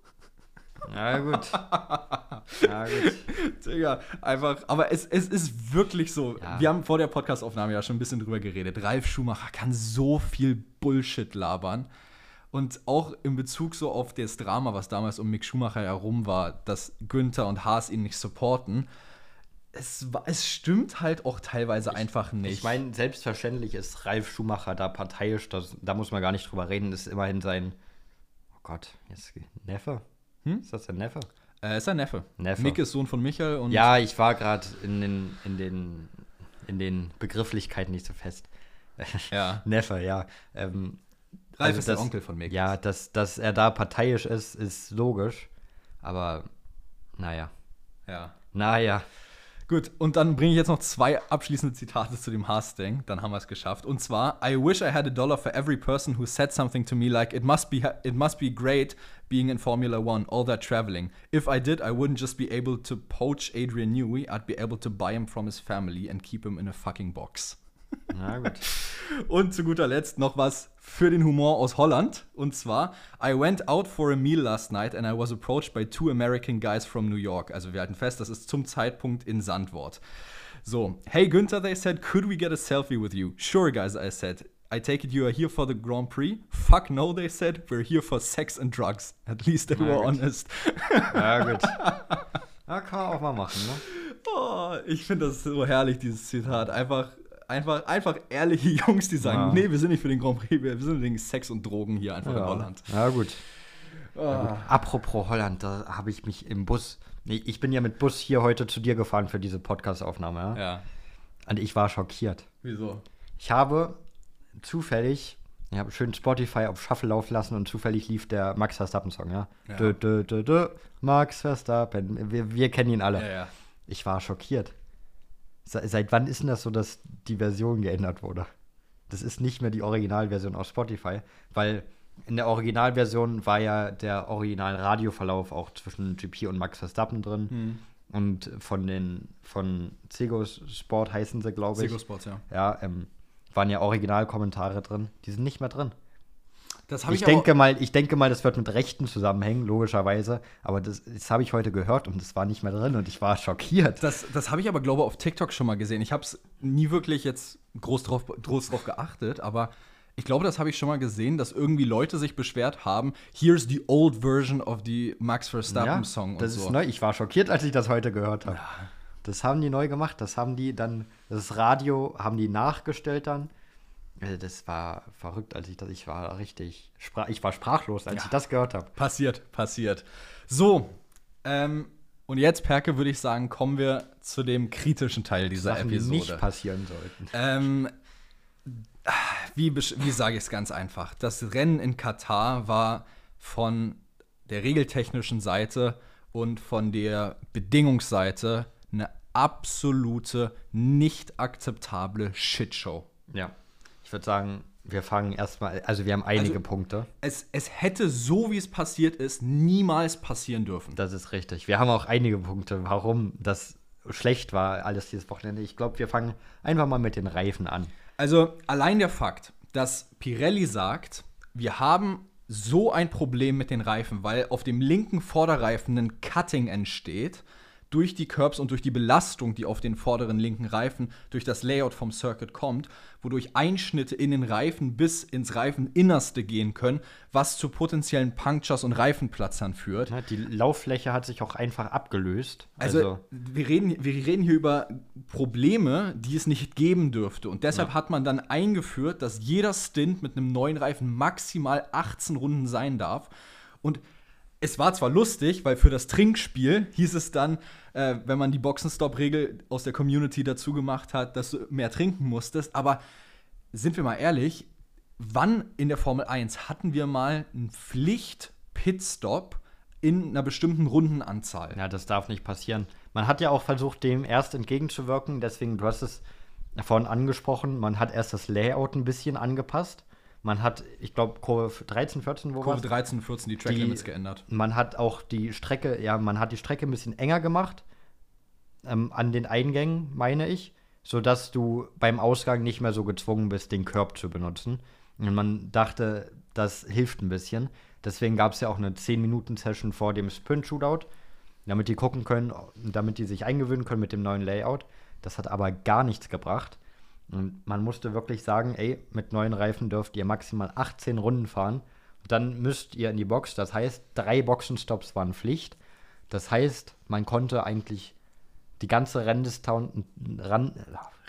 Ja, gut. ja, gut. Digga, einfach, aber es, es ist wirklich so. Ja. Wir haben vor der Podcastaufnahme ja schon ein bisschen drüber geredet. Ralf Schumacher kann so viel Bullshit labern. Und auch in Bezug so auf das Drama, was damals um Mick Schumacher herum war, dass Günther und Haas ihn nicht supporten. Es, es stimmt halt auch teilweise einfach nicht. Ich meine, selbstverständlich ist Ralf Schumacher da parteiisch, das, da muss man gar nicht drüber reden, das ist immerhin sein, oh Gott, jetzt Neffe? Hm? Ist das der Neffe? äh, ist sein Neffe. Neffe. Mick ist Sohn von Michael und Ja, ich war gerade in den, in, den, in den Begrifflichkeiten nicht so fest. Ja. Neffe, ja. Ähm, Ralf also ist der das- Onkel von Mick. Ja, dass, dass er da parteiisch ist, ist logisch. Aber, naja. ja. Naja. Gut, und dann bringe ich jetzt noch zwei abschließende Zitate zu dem Haas-Ding. Dann haben wir es geschafft. Und zwar: I wish I had a dollar for every person who said something to me like it must be it must be great being in Formula One, all that traveling. If I did, I wouldn't just be able to poach Adrian Newey. I'd be able to buy him from his family and keep him in a fucking box. Na gut. Und zu guter Letzt noch was für den Humor aus Holland. Und zwar, I went out for a meal last night and I was approached by two American guys from New York. Also wir halten fest, das ist zum Zeitpunkt in Sandwort. So, hey Günther, they said, could we get a selfie with you? Sure, guys, I said. I take it you are here for the Grand Prix? Fuck no, they said. We're here for sex and drugs. At least they Na were gut. honest. Ja, gut. Ja, kann man auch mal machen, ne? Oh, ich finde das so herrlich, dieses Zitat. Einfach, einfach, einfach ehrliche Jungs, die sagen, Ja. nee, wir sind nicht für den Grand Prix, wir sind wegen Sex und Drogen hier einfach in Holland. Ja, gut. Ah. Apropos Holland, da habe ich mich im Bus. Ich bin ja mit Bus hier heute zu dir gefahren für diese Podcast-Aufnahme, ja? Ja, Und ich war schockiert. wieso? Ich habe zufällig, ich habe schön Spotify auf Shuffle laufen lassen und zufällig lief der Max Verstappen-Song, ja? Ja. Dö, dö, dö, Max Verstappen. Wir, wir kennen ihn alle. Ja, ja. Ich war schockiert. Se seit wann ist denn das so, dass die Version geändert wurde? Das ist nicht mehr die Originalversion auf Spotify, weil in der Originalversion war ja der Original-Radioverlauf auch zwischen GP und Max Verstappen drin. Hm. Und von den von Zegos Sport heißen sie, glaube ich. Sego Sports, ja. Ja, ähm, waren ja Originalkommentare drin. Die sind nicht mehr drin. Das Ich, ich, denke mal, ich denke mal, das wird mit Rechten zusammenhängen, logischerweise. Aber das, das habe ich heute gehört und das war nicht mehr drin und ich war schockiert. das, das habe ich aber, glaube ich, auf TikTok schon mal gesehen. Ich habe es nie wirklich jetzt groß drauf, groß drauf geachtet, aber ich glaube, das habe ich schon mal gesehen, dass irgendwie Leute sich beschwert haben, here's the old version of the Max Verstappen Song das und ist so. neu. Ich war schockiert, als ich das heute gehört habe. Das haben die neu gemacht. Das haben die dann, das Radio haben die nachgestellt dann. Äh, Das war verrückt, als ich das, ich war richtig, sprach, ich war sprachlos, als Ja. ich das gehört habe. Passiert, passiert. So, ähm, und jetzt, Perke, würde ich sagen, kommen wir zu dem kritischen Teil dieser Sachen, die Episode. nicht passieren sollten. Ähm, wie wie sage ich es ganz einfach? Das Rennen in Katar war von der regeltechnischen Seite und von der Bedingungsseite eine absolute, nicht akzeptable Shitshow. Ja. Ich würde sagen, wir fangen erstmal, also wir haben einige Also- Punkte. Es, es hätte so, wie es passiert ist, niemals passieren dürfen. Das ist richtig. Wir haben auch einige Punkte, warum das schlecht war, alles dieses Wochenende. Ich glaube, wir fangen einfach mal mit den Reifen an. Also allein der Fakt, dass Pirelli sagt, wir haben so ein Problem mit den Reifen, weil auf dem linken Vorderreifen ein Cutting entsteht durch die Curbs und durch die Belastung, die auf den vorderen linken Reifen durch das Layout vom Circuit kommt, wodurch Einschnitte in den Reifen bis ins Reifeninnerste gehen können, was zu potenziellen Punctures und Reifenplatzern führt. Die Lauffläche hat sich auch einfach abgelöst. Also, wir, reden, wir reden hier über Probleme, die es nicht geben dürfte. Und deshalb hat man dann eingeführt, dass jeder Stint mit einem neuen Reifen maximal 18 Runden sein darf. Und es war zwar lustig, weil für das Trinkspiel hieß es dann, äh, wenn man die Boxenstopp-Regel aus der Community dazu gemacht hat, dass du mehr trinken musstest. Aber sind wir mal ehrlich, wann in der Formel 1 hatten wir mal einen Pflicht-Pitstop in einer bestimmten Rundenanzahl? ja, das darf nicht passieren. Man hat ja auch versucht, dem erst entgegenzuwirken. Deswegen, du hast es vorhin angesprochen, man hat erst das Layout ein bisschen angepasst. Man hat, ich glaube, Kurve 13, 14, wo Kurve war's? 13, 14 die Track Die- Limits geändert. Man hat auch die Strecke, ja, man hat die Strecke ein bisschen enger gemacht ähm, an den Eingängen, meine ich, sodass du beim Ausgang nicht mehr so gezwungen bist, den Curb zu benutzen. Und man dachte, das hilft ein bisschen. Deswegen gab es ja auch eine 10-Minuten-Session vor dem Sprint-Shootout, damit die gucken können, damit die sich eingewöhnen können mit dem neuen Layout. Das hat aber gar nichts gebracht. Und man musste wirklich sagen, ey, mit neuen Reifen dürft ihr maximal 18 Runden fahren. Dann müsst ihr in die Box. Das heißt, drei Boxenstops waren Pflicht. Das heißt, man konnte eigentlich die ganze Renndistanz, Ran,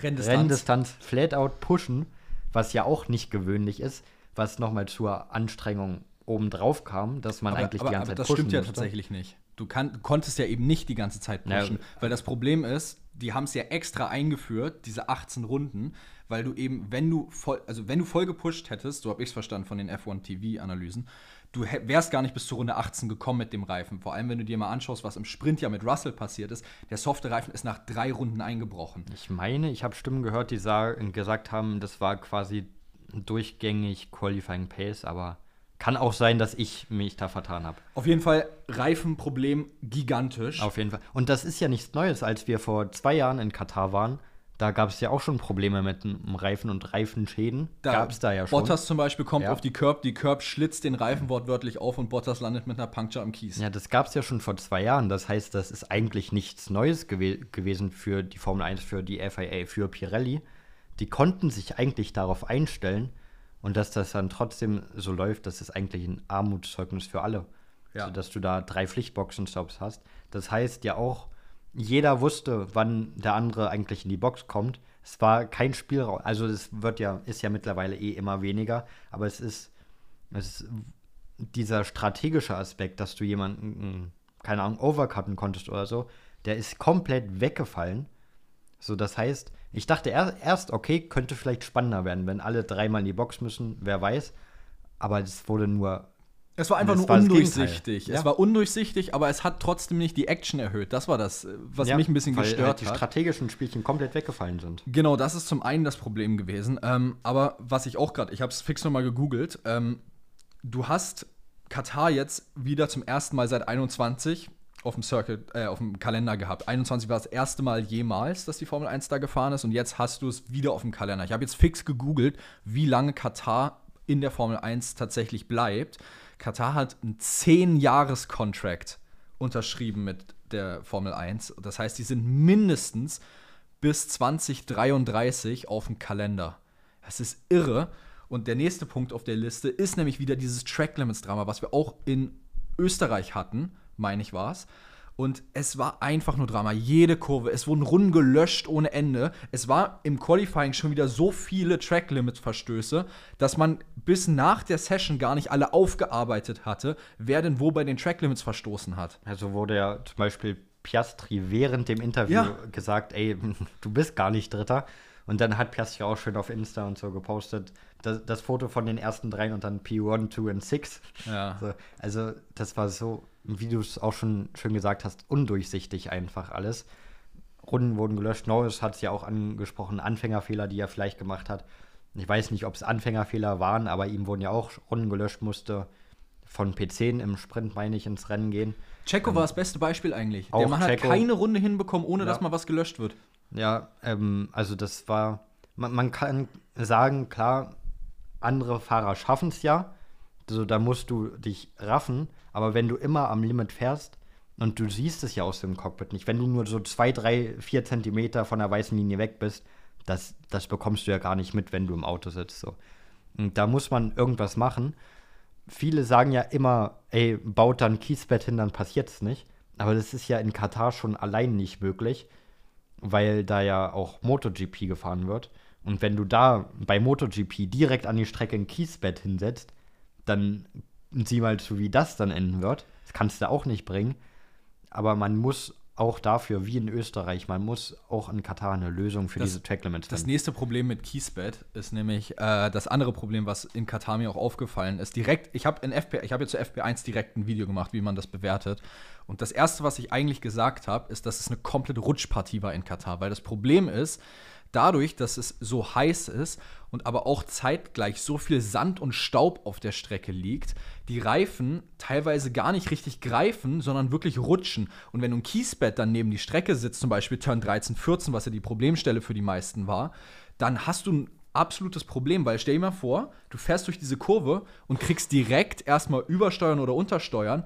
Renndistanz. Renndistanz flat out pushen, was ja auch nicht gewöhnlich ist, was nochmal zur Anstrengung obendrauf kam, dass man eigentlich aber, die ganze aber Zeit das pushen stimmt ja musste. tatsächlich nicht. Du kann, konntest ja eben nicht die ganze Zeit Ja. pushen, weil das Problem ist, die haben es ja extra eingeführt, diese 18 Runden, weil du eben, wenn du voll, also wenn du voll gepusht hättest, so habe ich es verstanden von den F1 TV-Analysen, du wärst gar nicht bis zur Runde 18 gekommen mit dem Reifen. Vor allem, wenn du dir mal anschaust, was im Sprint ja mit Russell passiert ist, der softe Reifen ist nach drei Runden eingebrochen. Ich meine, ich habe Stimmen gehört, die gesagt haben, das war quasi durchgängig Qualifying Pace, aber kann auch sein, dass ich mich da vertan habe. Auf jeden Fall Reifenproblem gigantisch. Auf jeden Fall. Und das ist ja nichts Neues. Als wir vor zwei Jahren in Katar waren, Da gab es ja auch schon Probleme mit dem Reifen und Reifenschäden. Da Gab es da ja schon. Bottas zum Beispiel kommt Ja. auf die Curb, die Curb schlitzt den Reifen wortwörtlich auf und Bottas landet mit einer Puncture am Kies. Ja, das gab es ja schon vor zwei Jahren. Das heißt, das ist eigentlich nichts Neues gewe gewesen für die Formel 1, für die FIA, für Pirelli. Die konnten sich eigentlich darauf einstellen und dass das dann trotzdem so läuft, das ist eigentlich ein Armutszeugnis für alle. Ja. Also, dass du da drei Pflichtboxenstops hast. Das heißt ja auch, jeder wusste, wann der andere eigentlich in die Box kommt. Es war kein Spielraum. Also es wird ja, ist ja mittlerweile eh immer weniger, aber es ist, es ist dieser strategische Aspekt, dass du jemanden, keine Ahnung, overcutten konntest oder so, der ist komplett weggefallen. So, das heißt, ich dachte er, erst, okay, könnte vielleicht spannender werden, wenn alle dreimal in die Box müssen, wer weiß. Aber es wurde nur Es war einfach nur war undurchsichtig. Gegenteil. Es Ja. war undurchsichtig, aber es hat trotzdem nicht die Action erhöht. Das war das, was mich ein bisschen weil gestört halt die hat. strategischen Spielchen komplett weggefallen sind. Genau, das ist zum einen das Problem gewesen. Ähm, aber was ich auch gerade, ich habe es fix nochmal gegoogelt. Ähm, du hast Katar jetzt wieder zum ersten Mal seit 21 auf dem Circuit, äh, auf dem Kalender gehabt. 21 war das erste Mal jemals, dass die Formel 1 da gefahren ist und jetzt hast du es wieder auf dem Kalender. Ich habe jetzt fix gegoogelt, wie lange Katar in der Formel 1 tatsächlich bleibt. Katar hat einen 10-Jahres-Contract unterschrieben mit der Formel 1. Das heißt, die sind mindestens bis 2033 auf dem Kalender. Das ist irre. Und der nächste Punkt auf der Liste ist nämlich wieder dieses Track Limits Drama, was wir auch in Österreich hatten, meine ich war es. Und es war einfach nur Drama. Jede Kurve. Es wurden Runden gelöscht ohne Ende. Es war im Qualifying schon wieder so viele Track Limit Verstöße, dass man bis nach der Session gar nicht alle aufgearbeitet hatte, wer denn wo bei den Track Limits verstoßen hat. Also wurde ja zum Beispiel Piastri während dem Interview Ja. gesagt, ey, du bist gar nicht Dritter. Und dann hat Piastri auch schön auf Insta und so gepostet, das, das Foto von den ersten dreien und dann P1, 2 und 6. Ja. So, also das war so, wie du es auch schon schön gesagt hast, undurchsichtig einfach alles. Runden wurden gelöscht. Norris hat es ja auch angesprochen, Anfängerfehler, die er vielleicht gemacht hat. Ich weiß nicht, ob es Anfängerfehler waren, aber ihm wurden ja auch Runden gelöscht, musste von P10 im Sprint, meine ich, ins Rennen gehen. Checo war das beste Beispiel eigentlich. Der Mann hat Checo. keine Runde hinbekommen, ohne Ja. dass mal was gelöscht wird. Ja, ähm, also das war, man, man kann sagen, klar, andere Fahrer schaffen es ja, also da musst du dich raffen, aber wenn du immer am Limit fährst und du siehst es ja aus dem Cockpit nicht, wenn du nur so zwei, drei, vier Zentimeter von der weißen Linie weg bist, das, das bekommst du ja gar nicht mit, wenn du im Auto sitzt. So. Und da muss man irgendwas machen. Viele sagen ja immer, ey, baut dann Kiesbett hin, dann passiert es nicht. Aber das ist ja in Katar schon allein nicht möglich weil da ja auch MotoGP gefahren wird. Und wenn du da bei MotoGP direkt an die Strecke ein Kiesbett hinsetzt, dann sieh mal zu, wie das dann enden wird. Das kannst du auch nicht bringen. Aber man muss auch dafür, wie in Österreich, man muss auch in Katar eine Lösung für Das- diese Track Limits Das finden. nächste Problem mit Kiesbett ist nämlich äh, das andere Problem, was in Katar mir auch aufgefallen ist. Direkt, ich habe in FP, ich habe jetzt zu FP1 direkt ein Video gemacht, wie man das bewertet. Und das erste, was ich eigentlich gesagt habe, ist, dass es eine komplette Rutschpartie war in Katar, weil das Problem ist, dadurch, dass es so heiß ist und aber auch zeitgleich so viel Sand und Staub auf der Strecke liegt, die Reifen teilweise gar nicht richtig greifen, sondern wirklich rutschen. Und wenn du ein Kiesbett dann neben die Strecke sitzt, zum Beispiel Turn 13, 14, was ja die Problemstelle für die meisten war, dann hast du ein absolutes Problem, weil stell dir mal vor, du fährst durch diese Kurve und kriegst direkt erstmal übersteuern oder untersteuern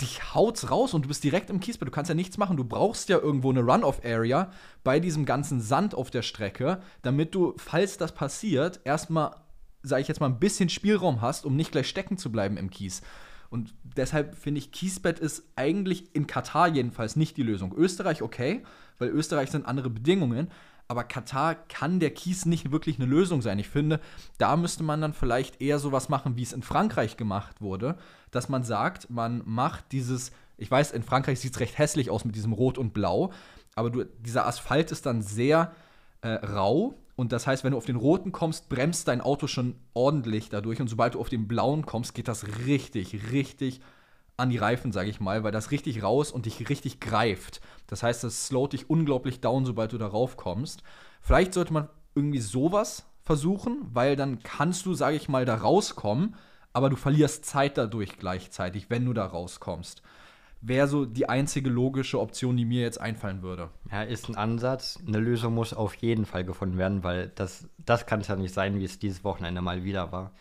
dich haut's raus und du bist direkt im Kiesbett. Du kannst ja nichts machen. Du brauchst ja irgendwo eine Run-Off-Area bei diesem ganzen Sand auf der Strecke, damit du, falls das passiert, erstmal, sage ich jetzt mal, ein bisschen Spielraum hast, um nicht gleich stecken zu bleiben im Kies. Und deshalb finde ich, Kiesbett ist eigentlich in Katar jedenfalls nicht die Lösung. Österreich okay, weil Österreich sind andere Bedingungen. Aber Katar kann der Kies nicht wirklich eine Lösung sein. Ich finde, da müsste man dann vielleicht eher sowas machen, wie es in Frankreich gemacht wurde, dass man sagt, man macht dieses, ich weiß, in Frankreich sieht es recht hässlich aus mit diesem Rot und Blau, aber du, dieser Asphalt ist dann sehr äh, rau und das heißt, wenn du auf den roten kommst, bremst dein Auto schon ordentlich dadurch und sobald du auf den blauen kommst, geht das richtig, richtig an die Reifen, sage ich mal, weil das richtig raus und dich richtig greift. Das heißt, das slowt dich unglaublich down, sobald du darauf kommst. Vielleicht sollte man irgendwie sowas versuchen, weil dann kannst du, sage ich mal, da rauskommen, aber du verlierst Zeit dadurch gleichzeitig, wenn du da rauskommst. wäre so die einzige logische Option, die mir jetzt einfallen würde. Ja, ist ein Ansatz. Eine Lösung muss auf jeden Fall gefunden werden, weil das, das kann es ja nicht sein, wie es dieses Wochenende mal wieder war.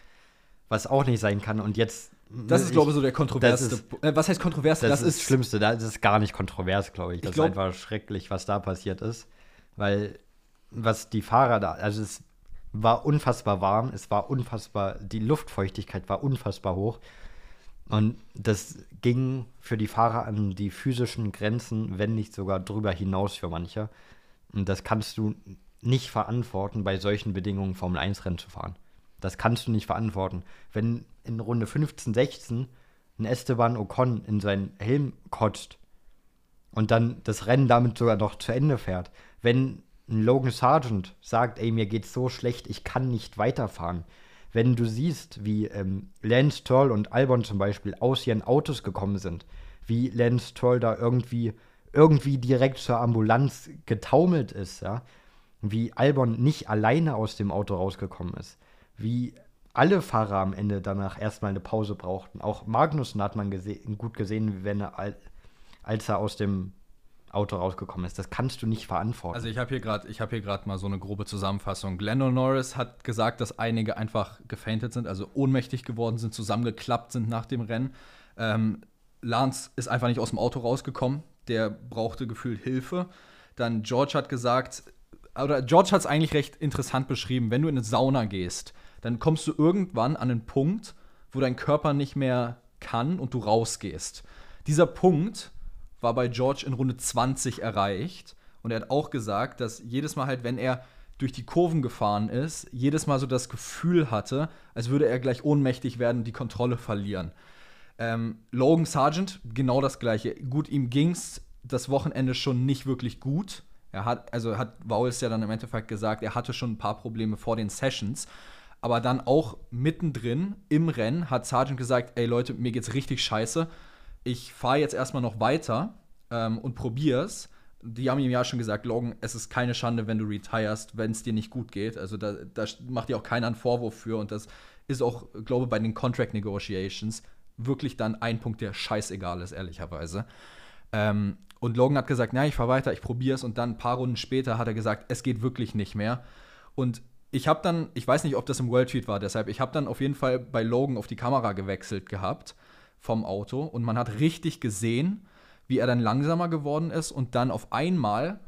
Was auch nicht sein kann. Und jetzt. Das ist, glaube ich, so der kontroverseste. Äh, was heißt kontrovers? Das, das, ist das Schlimmste. Das ist gar nicht kontrovers, glaube ich. Das ich glaub, ist einfach schrecklich, was da passiert ist. Weil, was die Fahrer da. Also, es war unfassbar warm. Es war unfassbar. Die Luftfeuchtigkeit war unfassbar hoch. Und das ging für die Fahrer an die physischen Grenzen, wenn nicht sogar drüber hinaus für manche. Und das kannst du nicht verantworten, bei solchen Bedingungen Formel 1 Rennen zu fahren. Das kannst du nicht verantworten. Wenn in Runde 15, 16 ein Esteban Ocon in seinen Helm kotzt und dann das Rennen damit sogar noch zu Ende fährt, wenn ein Logan Sargent sagt, ey, mir geht's so schlecht, ich kann nicht weiterfahren, wenn du siehst, wie ähm, Lance Stroll und Albon zum Beispiel aus ihren Autos gekommen sind, wie Lance Stroll da irgendwie, irgendwie direkt zur Ambulanz getaumelt ist, ja, wie Albon nicht alleine aus dem Auto rausgekommen ist, wie alle Fahrer am Ende danach erstmal eine Pause brauchten. Auch Magnussen hat man gese gut gesehen, wenn er, als er aus dem Auto rausgekommen ist. Das kannst du nicht verantworten. Also ich habe hier gerade, ich habe hier gerade mal so eine grobe Zusammenfassung. Glendon Norris hat gesagt, dass einige einfach gefaintet sind, also ohnmächtig geworden sind, zusammengeklappt sind nach dem Rennen. Ähm, Lance ist einfach nicht aus dem Auto rausgekommen. Der brauchte gefühlt Hilfe. Dann George hat gesagt, oder George hat es eigentlich recht interessant beschrieben. Wenn du in eine Sauna gehst, dann kommst du irgendwann an einen Punkt, wo dein Körper nicht mehr kann und du rausgehst. Dieser Punkt war bei George in Runde 20 erreicht. Und er hat auch gesagt, dass jedes Mal halt, wenn er durch die Kurven gefahren ist, jedes Mal so das Gefühl hatte, als würde er gleich ohnmächtig werden, die Kontrolle verlieren. Ähm, Logan Sargent, genau das gleiche. Gut, ihm ging es das Wochenende schon nicht wirklich gut. Er hat, also hat Vowles ja dann im Endeffekt gesagt, er hatte schon ein paar Probleme vor den Sessions. Aber dann auch mittendrin im Rennen hat Sargent gesagt, ey Leute, mir geht's richtig scheiße ich fahre jetzt erstmal noch weiter ähm, und probier's. Die haben ihm ja schon gesagt, Logan, es ist keine Schande, wenn du retirest, wenn es dir nicht gut geht. Also da, da macht dir auch keiner einen Vorwurf für. Und das ist auch, glaube ich, bei den Contract Negotiations wirklich dann ein Punkt, der scheißegal ist, ehrlicherweise. Ähm, und Logan hat gesagt, na, ich fahre weiter, ich probiere es. Und dann ein paar Runden später hat er gesagt, es geht wirklich nicht mehr. Und ich habe dann, ich weiß nicht, ob das im World Feed war, deshalb, ich habe dann auf jeden Fall bei Logan auf die Kamera gewechselt gehabt vom Auto und man hat richtig gesehen, wie er dann langsamer geworden ist und dann auf einmal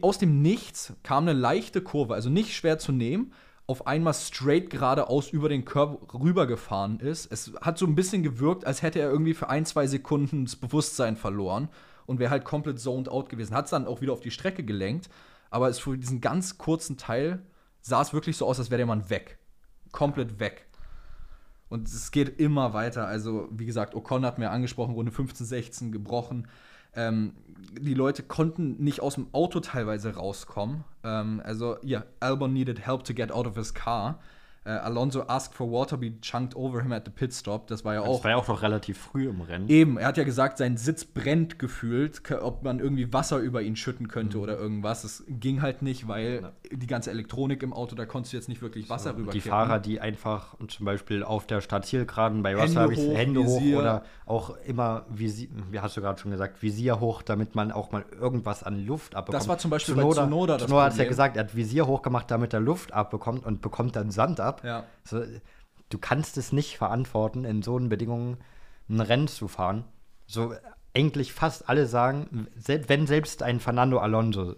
aus dem Nichts kam eine leichte Kurve, also nicht schwer zu nehmen, auf einmal straight geradeaus über den Körper rübergefahren ist. Es hat so ein bisschen gewirkt, als hätte er irgendwie für ein, zwei Sekunden das Bewusstsein verloren und wäre halt komplett zoned out gewesen. Hat es dann auch wieder auf die Strecke gelenkt, aber es für diesen ganz kurzen Teil sah es wirklich so aus, als wäre der Mann weg. Komplett weg. Und es geht immer weiter. Also, wie gesagt, Ocon hat mir angesprochen, Runde 15, 16 gebrochen. Ähm, die Leute konnten nicht aus dem Auto teilweise rauskommen. Ähm, also, ja, yeah, Albon needed help to get out of his car. Uh, Alonso asked for water be chunked over him at the pit stop. Das war ja auch. Das war ja auch noch relativ früh im Rennen. Eben, er hat ja gesagt, sein Sitz brennt gefühlt, ob man irgendwie Wasser über ihn schütten könnte mhm. oder irgendwas. Das ging halt nicht, weil ja. die ganze Elektronik im Auto, da konntest du jetzt nicht wirklich Wasser so, rüber. Die Fahrer, die einfach zum Beispiel auf der Startzielgeraden bei Wasser habe ich Hände Visier. hoch oder auch immer, Visier, wie hast du gerade schon gesagt, Visier hoch, damit man auch mal irgendwas an Luft abbekommt. Das war zum Beispiel Zunoda, bei Zunoda das Zunoda hat ja gesagt, er hat Visier hochgemacht, damit er Luft abbekommt und bekommt dann Sand ab ab. Ja. So, du kannst es nicht verantworten, in so Bedingungen ein Rennen zu fahren. So eigentlich fast alle sagen, wenn selbst ein Fernando Alonso,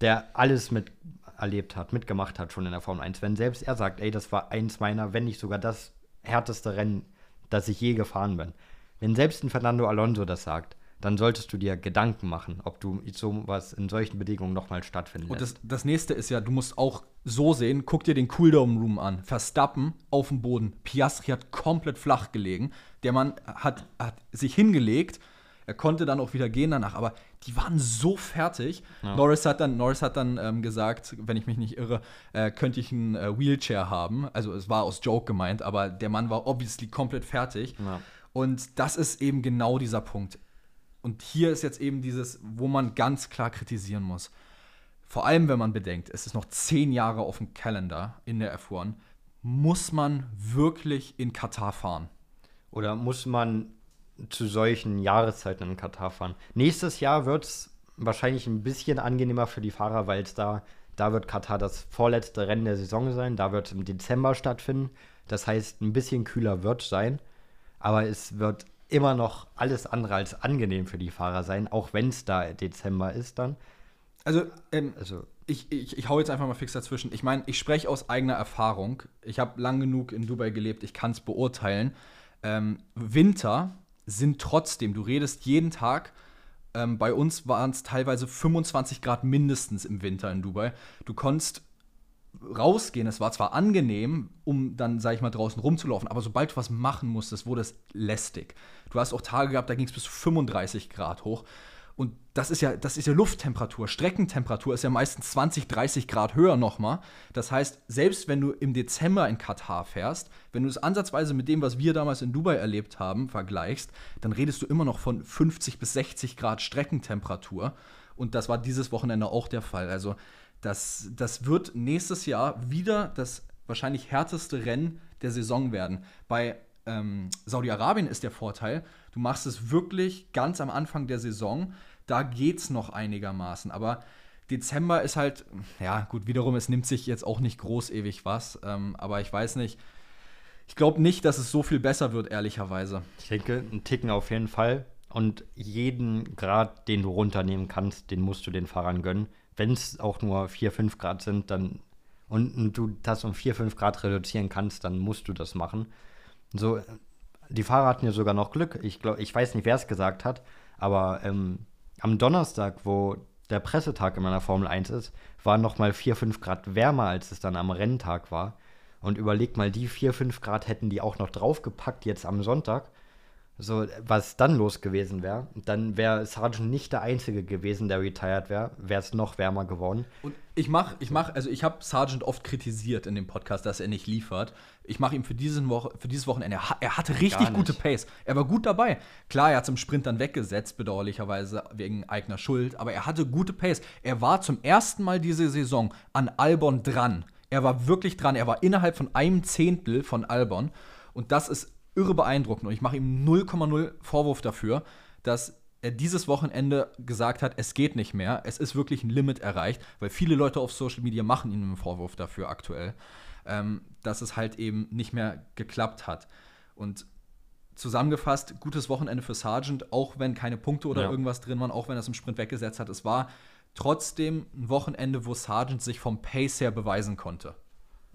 der alles mit erlebt hat, mitgemacht hat schon in der Formel 1, wenn selbst er sagt, ey, das war eins meiner, wenn nicht sogar das härteste Rennen, das ich je gefahren bin. Wenn selbst ein Fernando Alonso das sagt, dann solltest du dir Gedanken machen, ob du sowas in solchen Bedingungen nochmal stattfinden Und das, das nächste ist ja, du musst auch so sehen, guck dir den Cooldown Room an. Verstappen auf dem Boden. Piastri hat komplett flach gelegen. Der Mann hat, hat sich hingelegt. Er konnte dann auch wieder gehen danach, aber die waren so fertig. Ja. Norris hat dann, Norris hat dann ähm, gesagt, wenn ich mich nicht irre, äh, könnte ich ein äh, Wheelchair haben. Also es war aus Joke gemeint, aber der Mann war obviously komplett fertig. Ja. Und das ist eben genau dieser Punkt und hier ist jetzt eben dieses, wo man ganz klar kritisieren muss. Vor allem, wenn man bedenkt, es ist noch zehn Jahre auf dem Kalender in der F1, muss man wirklich in Katar fahren? Oder muss man zu solchen Jahreszeiten in Katar fahren. Nächstes Jahr wird es wahrscheinlich ein bisschen angenehmer für die Fahrer, weil es da, da wird Katar das vorletzte Rennen der Saison sein. Da wird es im Dezember stattfinden. Das heißt, ein bisschen kühler wird sein. Aber es wird immer noch alles andere als angenehm für die Fahrer sein, auch wenn es da Dezember ist dann. Also, ähm, also ich, ich, ich hau jetzt einfach mal fix dazwischen. Ich meine, ich spreche aus eigener Erfahrung. Ich habe lang genug in Dubai gelebt, ich kann es beurteilen. Ähm, Winter sind trotzdem, du redest jeden Tag, ähm, bei uns waren es teilweise 25 Grad mindestens im Winter in Dubai. Du konntest rausgehen. Es war zwar angenehm, um dann, sag ich mal, draußen rumzulaufen, aber sobald du was machen musstest, wurde es lästig. Du hast auch Tage gehabt, da ging es bis 35 Grad hoch. Und das ist ja, das ist ja Lufttemperatur. Streckentemperatur ist ja meistens 20, 30 Grad höher nochmal. Das heißt, selbst wenn du im Dezember in Katar fährst, wenn du es ansatzweise mit dem, was wir damals in Dubai erlebt haben, vergleichst, dann redest du immer noch von 50 bis 60 Grad Streckentemperatur. Und das war dieses Wochenende auch der Fall. Also, das, das wird nächstes Jahr wieder das wahrscheinlich härteste Rennen der Saison werden. Bei ähm, Saudi-Arabien ist der Vorteil, du machst es wirklich ganz am Anfang der Saison da geht es noch einigermaßen. Aber Dezember ist halt, ja, gut, wiederum, es nimmt sich jetzt auch nicht groß ewig was. Ähm, aber ich weiß nicht. Ich glaube nicht, dass es so viel besser wird, ehrlicherweise. Ich denke, ein Ticken auf jeden Fall. Und jeden Grad, den du runternehmen kannst, den musst du den Fahrern gönnen. Wenn es auch nur 4, 5 Grad sind, dann und du das um 4, 5 Grad reduzieren kannst, dann musst du das machen. So, die Fahrer hatten ja sogar noch Glück. Ich glaube, ich weiß nicht, wer es gesagt hat, aber ähm, am Donnerstag, wo der Pressetag in meiner Formel 1 ist, war noch mal 4, 5 Grad wärmer, als es dann am Renntag war. Und überleg mal, die 4, 5 Grad hätten die auch noch draufgepackt jetzt am Sonntag. So, was dann los gewesen wäre, dann wäre Sargent nicht der Einzige gewesen, der retired wäre, wäre es noch wärmer geworden. Und ich mache, ich mach, also ich habe Sargent oft kritisiert in dem Podcast, dass er nicht liefert. Ich mache ihm für, diesen Woche, für dieses Wochenende, er, er hatte richtig gute Pace. Er war gut dabei. Klar, er hat es im Sprint dann weggesetzt, bedauerlicherweise wegen eigener Schuld, aber er hatte gute Pace. Er war zum ersten Mal diese Saison an Albon dran. Er war wirklich dran. Er war innerhalb von einem Zehntel von Albon. Und das ist irre beeindruckend und ich mache ihm 0,0 Vorwurf dafür, dass er dieses Wochenende gesagt hat, es geht nicht mehr, es ist wirklich ein Limit erreicht, weil viele Leute auf Social Media machen ihm einen Vorwurf dafür aktuell, ähm, dass es halt eben nicht mehr geklappt hat. Und zusammengefasst, gutes Wochenende für Sargent, auch wenn keine Punkte oder ja. irgendwas drin waren, auch wenn er es im Sprint weggesetzt hat. Es war trotzdem ein Wochenende, wo Sargent sich vom Pace her beweisen konnte.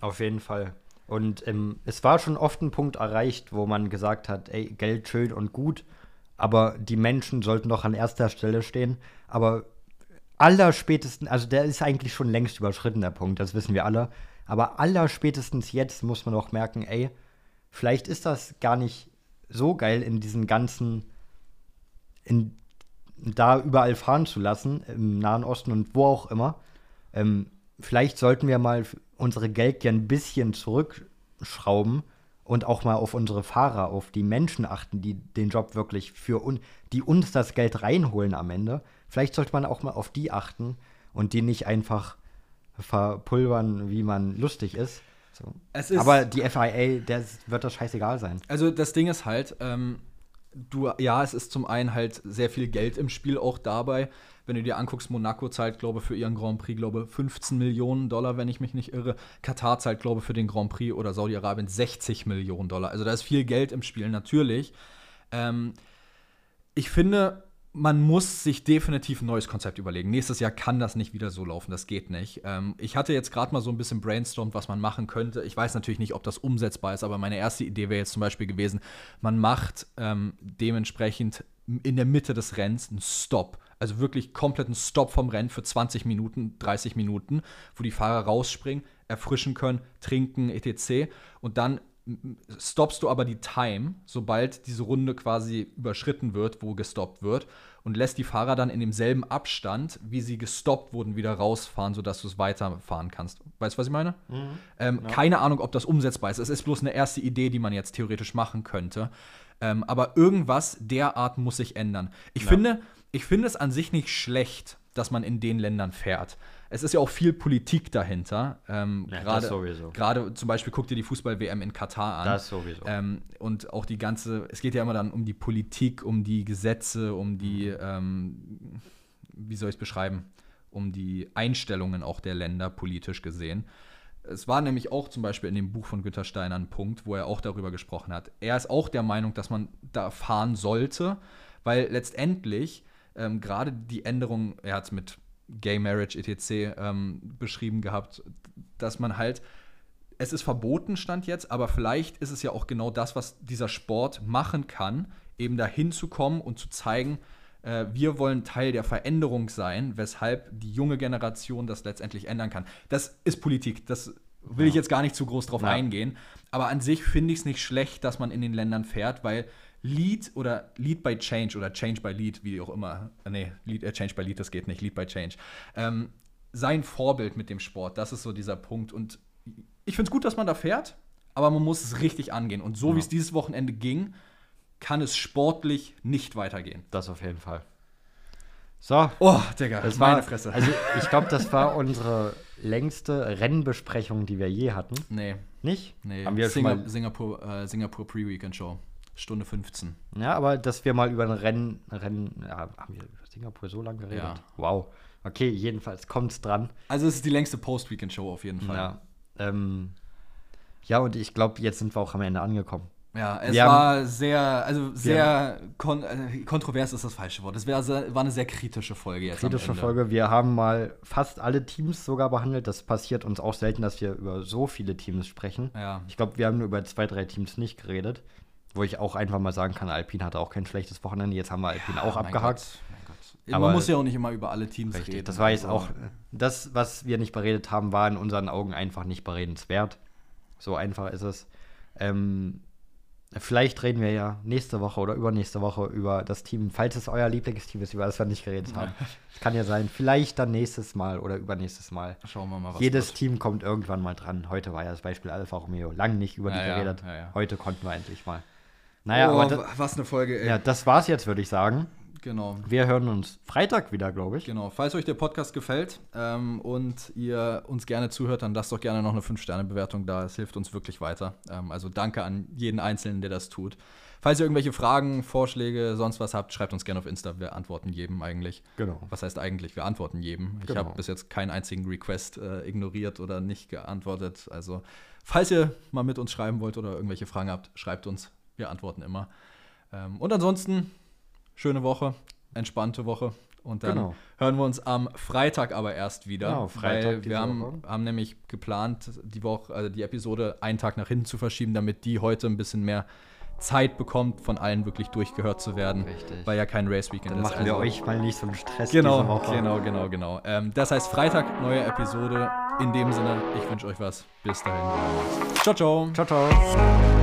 Auf jeden Fall. Und ähm, es war schon oft ein Punkt erreicht, wo man gesagt hat, ey, Geld schön und gut, aber die Menschen sollten doch an erster Stelle stehen. Aber allerspätestens, also der ist eigentlich schon längst überschritten, der Punkt, das wissen wir alle. Aber allerspätestens jetzt muss man auch merken, ey, vielleicht ist das gar nicht so geil in diesen ganzen, in, da überall fahren zu lassen, im Nahen Osten und wo auch immer. Ähm, vielleicht sollten wir mal unsere Geldgier ein bisschen zurückschrauben und auch mal auf unsere Fahrer, auf die Menschen achten, die den Job wirklich für uns, die uns das Geld reinholen am Ende. Vielleicht sollte man auch mal auf die achten und die nicht einfach verpulvern, wie man lustig ist. So. ist Aber die FIA, der wird das scheißegal sein. Also das Ding ist halt, ähm, du, ja, es ist zum einen halt sehr viel Geld im Spiel auch dabei. Wenn du dir anguckst, Monaco zahlt, glaube ich, für ihren Grand Prix, glaube 15 Millionen Dollar, wenn ich mich nicht irre. Katar zahlt, glaube ich, für den Grand Prix oder Saudi-Arabien 60 Millionen Dollar. Also da ist viel Geld im Spiel, natürlich. Ähm, ich finde, man muss sich definitiv ein neues Konzept überlegen. Nächstes Jahr kann das nicht wieder so laufen, das geht nicht. Ähm, ich hatte jetzt gerade mal so ein bisschen brainstormt, was man machen könnte. Ich weiß natürlich nicht, ob das umsetzbar ist, aber meine erste Idee wäre jetzt zum Beispiel gewesen, man macht ähm, dementsprechend in der Mitte des Rennens einen Stop. Also wirklich kompletten Stop vom Rennen für 20 Minuten, 30 Minuten, wo die Fahrer rausspringen, erfrischen können, trinken, etc. Und dann stoppst du aber die Time, sobald diese Runde quasi überschritten wird, wo gestoppt wird, und lässt die Fahrer dann in demselben Abstand, wie sie gestoppt wurden, wieder rausfahren, sodass du es weiterfahren kannst. Weißt du, was ich meine? Mhm. Ähm, ja. Keine Ahnung, ob das umsetzbar ist. Es ist bloß eine erste Idee, die man jetzt theoretisch machen könnte. Ähm, aber irgendwas derart muss sich ändern. Ich, ja. finde, ich finde es an sich nicht schlecht, dass man in den Ländern fährt. es ist ja auch viel Politik dahinter. Ähm, Ja, das gerade, sowieso. gerade zum Beispiel guck dir die Fußball-WM in Katar an. Das sowieso. Ähm, und auch die ganze, es geht ja immer dann um die Politik, um die Gesetze, um die, ähm, wie soll ich es beschreiben, um die Einstellungen auch der Länder politisch gesehen. Es war nämlich auch zum Beispiel in dem Buch von Günter Steiner ein Punkt, wo er auch darüber gesprochen hat. Er ist auch der Meinung, dass man da fahren sollte, weil letztendlich ähm, gerade die Änderung, er hat es mit Gay Marriage etc. Ähm, beschrieben gehabt, dass man halt es ist verboten, stand jetzt, aber vielleicht ist es ja auch genau das, was dieser Sport machen kann, eben dahin zu kommen und zu zeigen, äh, wir wollen Teil der Veränderung sein, weshalb die junge Generation das letztendlich ändern kann. Das ist Politik, das will ich jetzt gar nicht zu groß drauf Ja. eingehen, aber an sich finde ich es nicht schlecht, dass man in den Ländern fährt, weil Lead oder Lead by Change oder Change by Lead, wie auch immer, äh, nee, Lead, äh, Change by Lead, das geht nicht, Lead by Change, ähm, sein Vorbild mit dem Sport, das ist so dieser Punkt und ich finde es gut, dass man da fährt, aber man muss es richtig angehen. Und so wie es dieses Wochenende ging, kann es sportlich nicht weitergehen. Das auf jeden Fall. So, Oh, Digga, das meine war, Fresse. also ich glaube, das war unsere längste Rennbesprechung, die wir je hatten. nee, Nicht? nee. Haben wir schon Singa mal, Singapur, äh, Singapur Pre-Weekend Show. Stunde 15. ja, aber dass wir mal über ein Rennen, Rennen, ja, haben wir über Singapur so lange geredet? Ja. Wow. Okay, jedenfalls kommt's dran. Also es ist die längste Post-Weekend-Show auf jeden Fall. Ja. Ähm, ja, und ich glaube, jetzt sind wir auch am Ende angekommen. Ja, es Wir war sehr, also sehr kon äh, kontrovers ist das falsche Wort. Es war, war eine sehr kritische Folge jetzt. Kritische. Folge. Wir haben mal fast alle Teams sogar behandelt. Das passiert uns auch selten, dass wir über so viele Teams sprechen. Ja. Ich glaube, wir haben nur über zwei, drei Teams nicht geredet. Wo ich auch einfach mal sagen kann, Alpine hatte auch kein schlechtes Wochenende. Jetzt haben wir Alpine auch Mein abgehakt. Gott, mein Gott. Aber- Man muss ja auch nicht immer über alle Teams Richtig, reden. das war jetzt also- auch, das, was wir nicht beredet haben, war in unseren Augen einfach nicht beredenswert. So einfach ist es. Ähm, vielleicht reden wir ja nächste Woche oder übernächste Woche über das Team, falls es euer Lieblingsteam ist, über das wir nicht geredet haben. Das kann ja sein, vielleicht dann nächstes Mal oder übernächstes Mal. Schauen wir mal, was Jedes wird. Team kommt irgendwann mal dran. Heute war ja das Beispiel Alfa Romeo. Lang nicht über die Ja, ja, geredet. ja, ja. Heute konnten wir endlich mal. Naja, oh, aber das, was eine Folge, ey. ja, das war's jetzt, würde ich sagen. Genau. Wir hören uns Freitag wieder, glaube ich. Genau. Falls euch der Podcast gefällt ähm, und ihr uns gerne zuhört, dann lasst doch gerne noch eine 5-Sterne-Bewertung da. Es hilft uns wirklich weiter. Ähm, also danke an jeden Einzelnen, der das tut. Falls ihr irgendwelche Fragen, Vorschläge, sonst was habt, schreibt uns gerne auf Insta. Wir antworten jedem eigentlich. Genau. Was heißt eigentlich? Wir antworten jedem. Ich Genau. habe bis jetzt keinen einzigen Request äh, ignoriert oder nicht geantwortet. Also, falls ihr mal mit uns schreiben wollt oder irgendwelche Fragen habt, schreibt uns. Wir antworten immer. Ähm, und ansonsten, schöne Woche, entspannte Woche. Und dann Genau. hören wir uns am Freitag aber erst wieder. Genau, Freitag wir haben, haben nämlich geplant, die Woche, also die Episode einen Tag nach hinten zu verschieben, damit die heute ein bisschen mehr Zeit bekommt, von allen wirklich durchgehört zu werden. Richtig. Weil ja kein Race Weekend Dann ist. machen wir Also- euch mal nicht so einen Stress Genau, Woche. genau, genau, genau. Ähm, das heißt Freitag, neue Episode. In dem Sinne, ich wünsche euch was. Bis dahin. Ciao, ciao. Ciao, ciao.